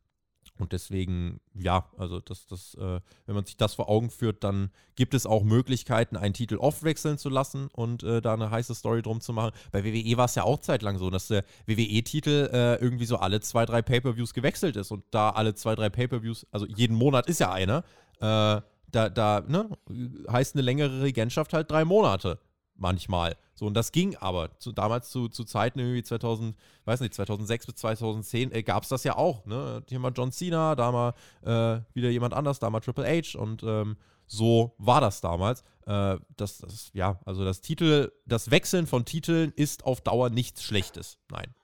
und deswegen, ja, also das, das, äh, wenn man sich das vor Augen führt, dann gibt es auch Möglichkeiten, einen Titel oft wechseln zu lassen und äh, da eine heiße Story drum zu machen. Bei WWE war es ja auch zeitlang so, dass der WWE-Titel äh, irgendwie so alle zwei, drei Pay-Per-Views gewechselt ist. Und da alle zwei, drei Pay-Per-Views, also jeden Monat ist ja einer, äh, da, da, ne, heißt eine längere Regentschaft halt drei Monate manchmal. So, und das ging aber. Zu, damals zu, zu Zeiten irgendwie 2000, weiß nicht, 2006 bis 2010 äh, gab es das ja auch. Ne? Hier mal John Cena, da mal äh, wieder jemand anders, da mal Triple H und ähm, so war das damals. Äh, das, das, ja, also das Titel, das Wechseln von Titeln ist auf Dauer nichts Schlechtes. Nein.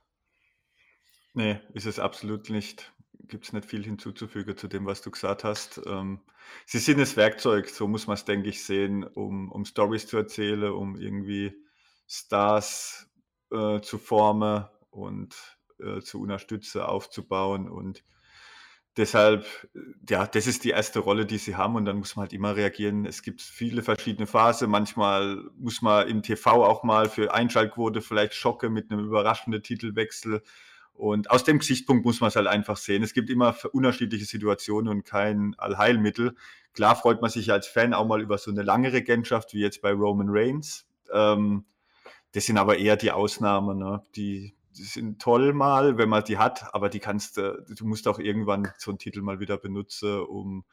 Nee, ist es absolut nicht gibt es nicht viel hinzuzufügen zu dem, was du gesagt hast. Ähm, sie sind das Werkzeug, so muss man es, denke ich, sehen, um, um Stories zu erzählen, um irgendwie Stars äh, zu formen und äh, zu unterstützen, aufzubauen. Und deshalb, ja, das ist die erste Rolle, die sie haben und dann muss man halt immer reagieren. Es gibt viele verschiedene Phasen. Manchmal muss man im TV auch mal für Einschaltquote vielleicht schocke mit einem überraschenden Titelwechsel und aus dem Gesichtspunkt muss man es halt einfach sehen. Es gibt immer unterschiedliche Situationen und kein Allheilmittel. Klar freut man sich als Fan auch mal über so eine lange Regentschaft wie jetzt bei Roman Reigns. Ähm, das sind aber eher die Ausnahmen. Ne? Die, die, sind toll mal, wenn man die hat, aber die kannst du, du musst auch irgendwann so einen Titel mal wieder benutzen, um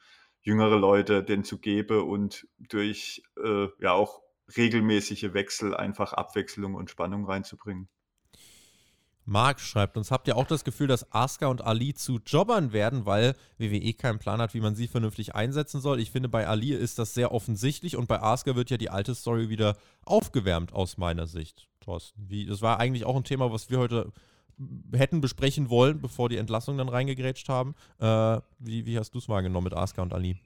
jüngere Leute den zu geben und durch äh, ja auch regelmäßige Wechsel einfach Abwechslung und Spannung reinzubringen. Marc schreibt uns, habt ihr auch das Gefühl, dass Asuka und Ali zu Jobbern werden, weil WWE keinen Plan hat, wie man sie vernünftig einsetzen soll? Ich finde, bei Ali ist das sehr offensichtlich und bei Asuka wird ja die alte Story wieder aufgewärmt aus meiner Sicht. Thorsten, wie, das war eigentlich auch ein Thema, was wir heute hätten besprechen wollen, bevor die Entlassung dann reingegrätscht haben. Äh, wie, wie hast du es wahrgenommen mit Asuka und Ali?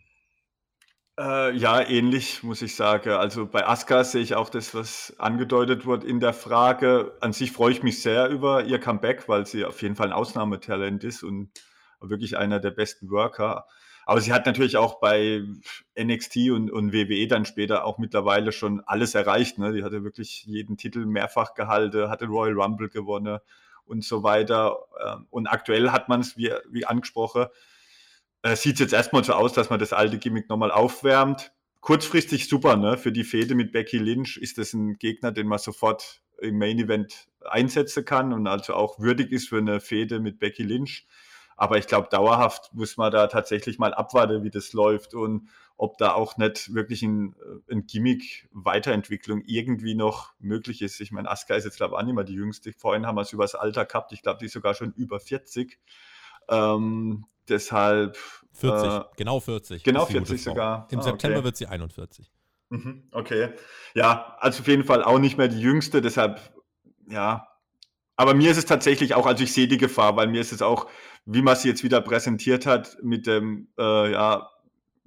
Äh, ja, ähnlich muss ich sagen. Also bei Aska sehe ich auch das, was angedeutet wird in der Frage. An sich freue ich mich sehr über ihr Comeback, weil sie auf jeden Fall ein Ausnahmetalent ist und wirklich einer der besten Worker. Aber sie hat natürlich auch bei NXT und, und WWE dann später auch mittlerweile schon alles erreicht. Ne? Die hatte wirklich jeden Titel mehrfach gehalten, hatte Royal Rumble gewonnen und so weiter. Ähm, und aktuell hat man es, wie, wie angesprochen, äh, sieht jetzt erstmal so aus, dass man das alte Gimmick nochmal aufwärmt. Kurzfristig super, ne? Für die Fehde mit Becky Lynch ist das ein Gegner, den man sofort im Main Event einsetzen kann und also auch würdig ist für eine Fehde mit Becky Lynch. Aber ich glaube, dauerhaft muss man da tatsächlich mal abwarten, wie das läuft und ob da auch nicht wirklich ein, äh, ein Gimmick-Weiterentwicklung irgendwie noch möglich ist. Ich meine, Asuka ist jetzt, glaube ich, auch nicht mehr die jüngste. Vorhin haben wir es über das Alter gehabt. Ich glaube, die ist sogar schon über 40. Ähm, deshalb. 40, äh, genau 40. Genau 40 sogar. Im ah, September okay. wird sie 41. Mhm, okay. Ja, also auf jeden Fall auch nicht mehr die jüngste, deshalb, ja. Aber mir ist es tatsächlich auch, also ich sehe die Gefahr, weil mir ist es auch, wie man sie jetzt wieder präsentiert hat, mit dem, äh, ja,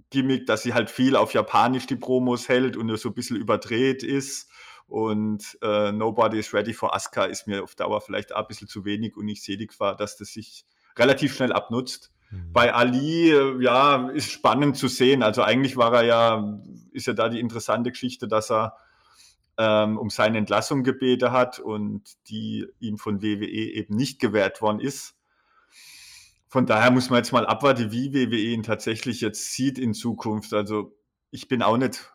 Gimmick, dass sie halt viel auf Japanisch die Promos hält und nur so ein bisschen überdreht ist. Und äh, Nobody is Ready for Asuka ist mir auf Dauer vielleicht auch ein bisschen zu wenig und ich sehe die Gefahr, dass das sich relativ schnell abnutzt. Bei Ali, ja, ist spannend zu sehen. Also eigentlich war er ja ist ja da die interessante Geschichte, dass er ähm, um seine Entlassung gebeten hat und die ihm von WWE eben nicht gewährt worden ist. Von daher muss man jetzt mal abwarten, wie WWE ihn tatsächlich jetzt sieht in Zukunft. Also ich bin auch nicht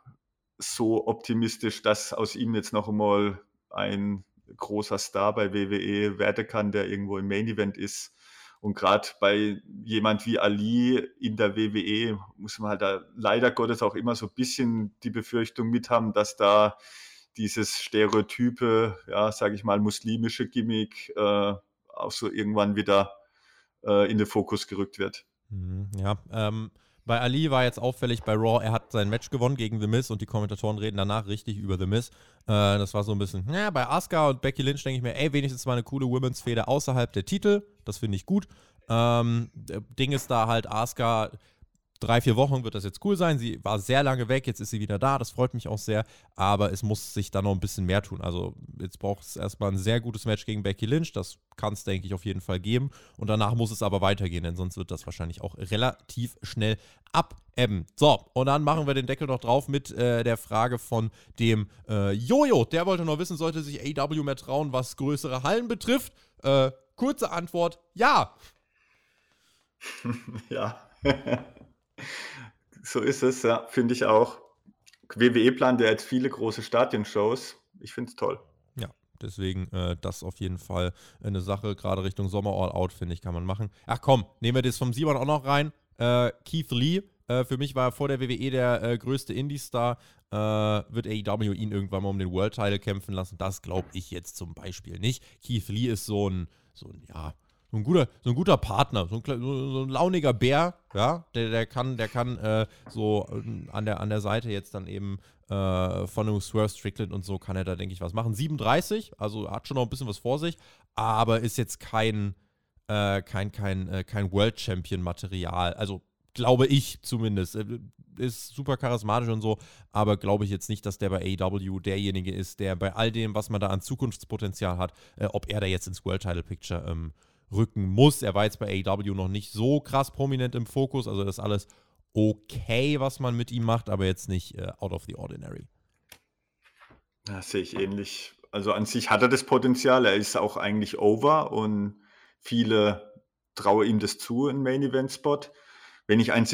so optimistisch, dass aus ihm jetzt noch einmal ein großer Star bei WWE werden kann, der irgendwo im Main Event ist. Und gerade bei jemand wie Ali in der WWE muss man halt da leider Gottes auch immer so ein bisschen die Befürchtung mit haben, dass da dieses stereotype, ja, sage ich mal, muslimische Gimmick äh, auch so irgendwann wieder äh, in den Fokus gerückt wird. Mhm, ja, ähm, bei Ali war jetzt auffällig bei Raw, er hat sein Match gewonnen gegen The Miz und die Kommentatoren reden danach richtig über The Miz. Äh, das war so ein bisschen, ja, bei Asuka und Becky Lynch denke ich mir, ey, wenigstens mal eine coole Women's-Feder außerhalb der Titel. Das finde ich gut. Ähm, Ding ist da halt, Asuka drei, vier Wochen wird das jetzt cool sein. Sie war sehr lange weg, jetzt ist sie wieder da, das freut mich auch sehr. Aber es muss sich da noch ein bisschen mehr tun. Also jetzt braucht es erstmal ein sehr gutes Match gegen Becky Lynch. Das kann es, denke ich, auf jeden Fall geben. Und danach muss es aber weitergehen, denn sonst wird das wahrscheinlich auch relativ schnell abebben. So, und dann machen wir den Deckel noch drauf mit äh, der Frage von dem äh, Jojo. Der wollte noch wissen, sollte sich AW mehr trauen, was größere Hallen betrifft. Äh, kurze Antwort, ja. *laughs* ja. *laughs* So ist es, ja, finde ich auch. WWE plant ja jetzt viele große Stadionshows. Ich finde es toll. Ja, deswegen äh, das auf jeden Fall eine Sache, gerade Richtung Sommer All Out, finde ich, kann man machen. Ach komm, nehmen wir das vom Simon auch noch rein. Äh, Keith Lee, äh, für mich war er vor der WWE der äh, größte Indie-Star. Äh, wird AEW ihn irgendwann mal um den World Title kämpfen lassen? Das glaube ich jetzt zum Beispiel nicht. Keith Lee ist so ein, so ein, ja, so ein guter, so ein guter Partner, so ein, so ein launiger Bär, ja, der, der kann, der kann äh, so äh, an der, an der Seite jetzt dann eben äh, von einem Swerve Strickland und so kann er da, denke ich, was machen. 37, also hat schon noch ein bisschen was vor sich, aber ist jetzt kein, äh, kein, kein, äh, kein World Champion Material. Also glaube ich zumindest. Äh, ist super charismatisch und so, aber glaube ich jetzt nicht, dass der bei AEW derjenige ist, der bei all dem, was man da an Zukunftspotenzial hat, ob er da jetzt ins World Title Picture ähm, rücken muss. Er war jetzt bei AEW noch nicht so krass prominent im Fokus, also das ist alles okay, was man mit ihm macht, aber jetzt nicht äh, out of the ordinary. Das sehe ich ähnlich. Also an sich hat er das Potenzial, er ist auch eigentlich over und viele trauen ihm das zu, ein Main Event Spot. Wenn ich an,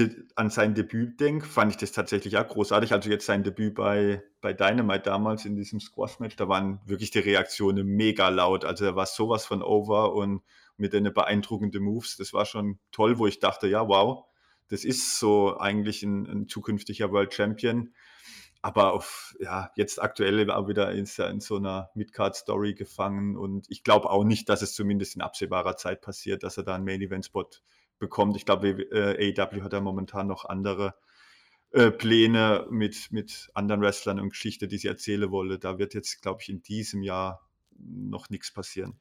sein Debüt denke, fand ich das tatsächlich auch großartig. Also jetzt sein Debüt bei, bei Dynamite damals in diesem Squash-Match, da waren wirklich die Reaktionen mega laut. Also er war sowas von over und mit den beeindruckenden Moves. Das war schon toll, wo ich dachte, ja, wow, das ist so eigentlich ein, ein zukünftiger World Champion. Aber auf, ja, jetzt aktuell auch wieder er in so einer Midcard-Story gefangen und ich glaube auch nicht, dass es zumindest in absehbarer Zeit passiert, dass er da einen Main-Event-Spot bekommt. Ich glaube, äh, AEW hat ja momentan noch andere äh, Pläne mit, mit anderen Wrestlern und Geschichte, die sie erzählen wolle. Da wird jetzt, glaube ich, in diesem Jahr noch nichts passieren.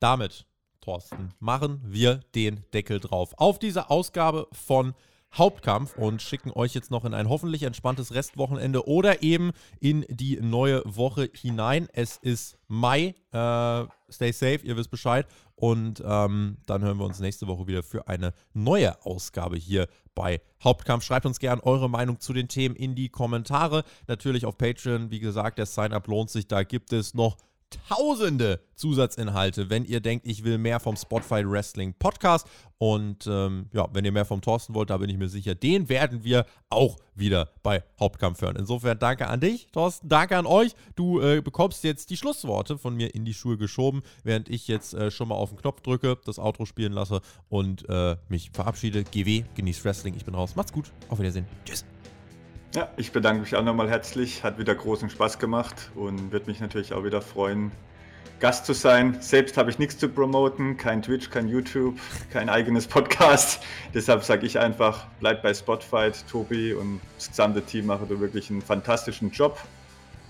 Damit Thorsten, machen wir den Deckel drauf auf diese Ausgabe von Hauptkampf und schicken euch jetzt noch in ein hoffentlich entspanntes Restwochenende oder eben in die neue Woche hinein. Es ist Mai. Äh, stay safe, ihr wisst Bescheid. Und ähm, dann hören wir uns nächste Woche wieder für eine neue Ausgabe hier bei Hauptkampf. Schreibt uns gerne eure Meinung zu den Themen in die Kommentare. Natürlich auf Patreon. Wie gesagt, der Sign-up lohnt sich. Da gibt es noch tausende Zusatzinhalte, wenn ihr denkt, ich will mehr vom Spotify Wrestling Podcast. Und ähm, ja, wenn ihr mehr vom Thorsten wollt, da bin ich mir sicher, den werden wir auch wieder bei Hauptkampf hören. Insofern danke an dich, Thorsten, danke an euch. Du äh, bekommst jetzt die Schlussworte von mir in die Schuhe geschoben, während ich jetzt äh, schon mal auf den Knopf drücke, das Outro spielen lasse und äh, mich verabschiede. GW, genießt Wrestling, ich bin raus. Macht's gut, auf Wiedersehen. Tschüss. Ja, ich bedanke mich auch nochmal herzlich. Hat wieder großen Spaß gemacht und würde mich natürlich auch wieder freuen, Gast zu sein. Selbst habe ich nichts zu promoten, kein Twitch, kein YouTube, kein eigenes Podcast. *laughs* Deshalb sage ich einfach, bleibt bei Spotfight. Tobi und das gesamte Team machen da wirklich einen fantastischen Job.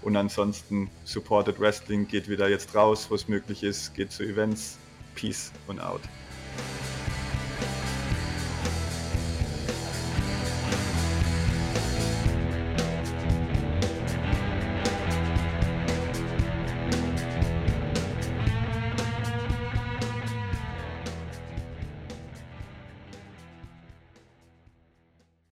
Und ansonsten Supported Wrestling geht wieder jetzt raus, wo es möglich ist, geht zu Events. Peace und out.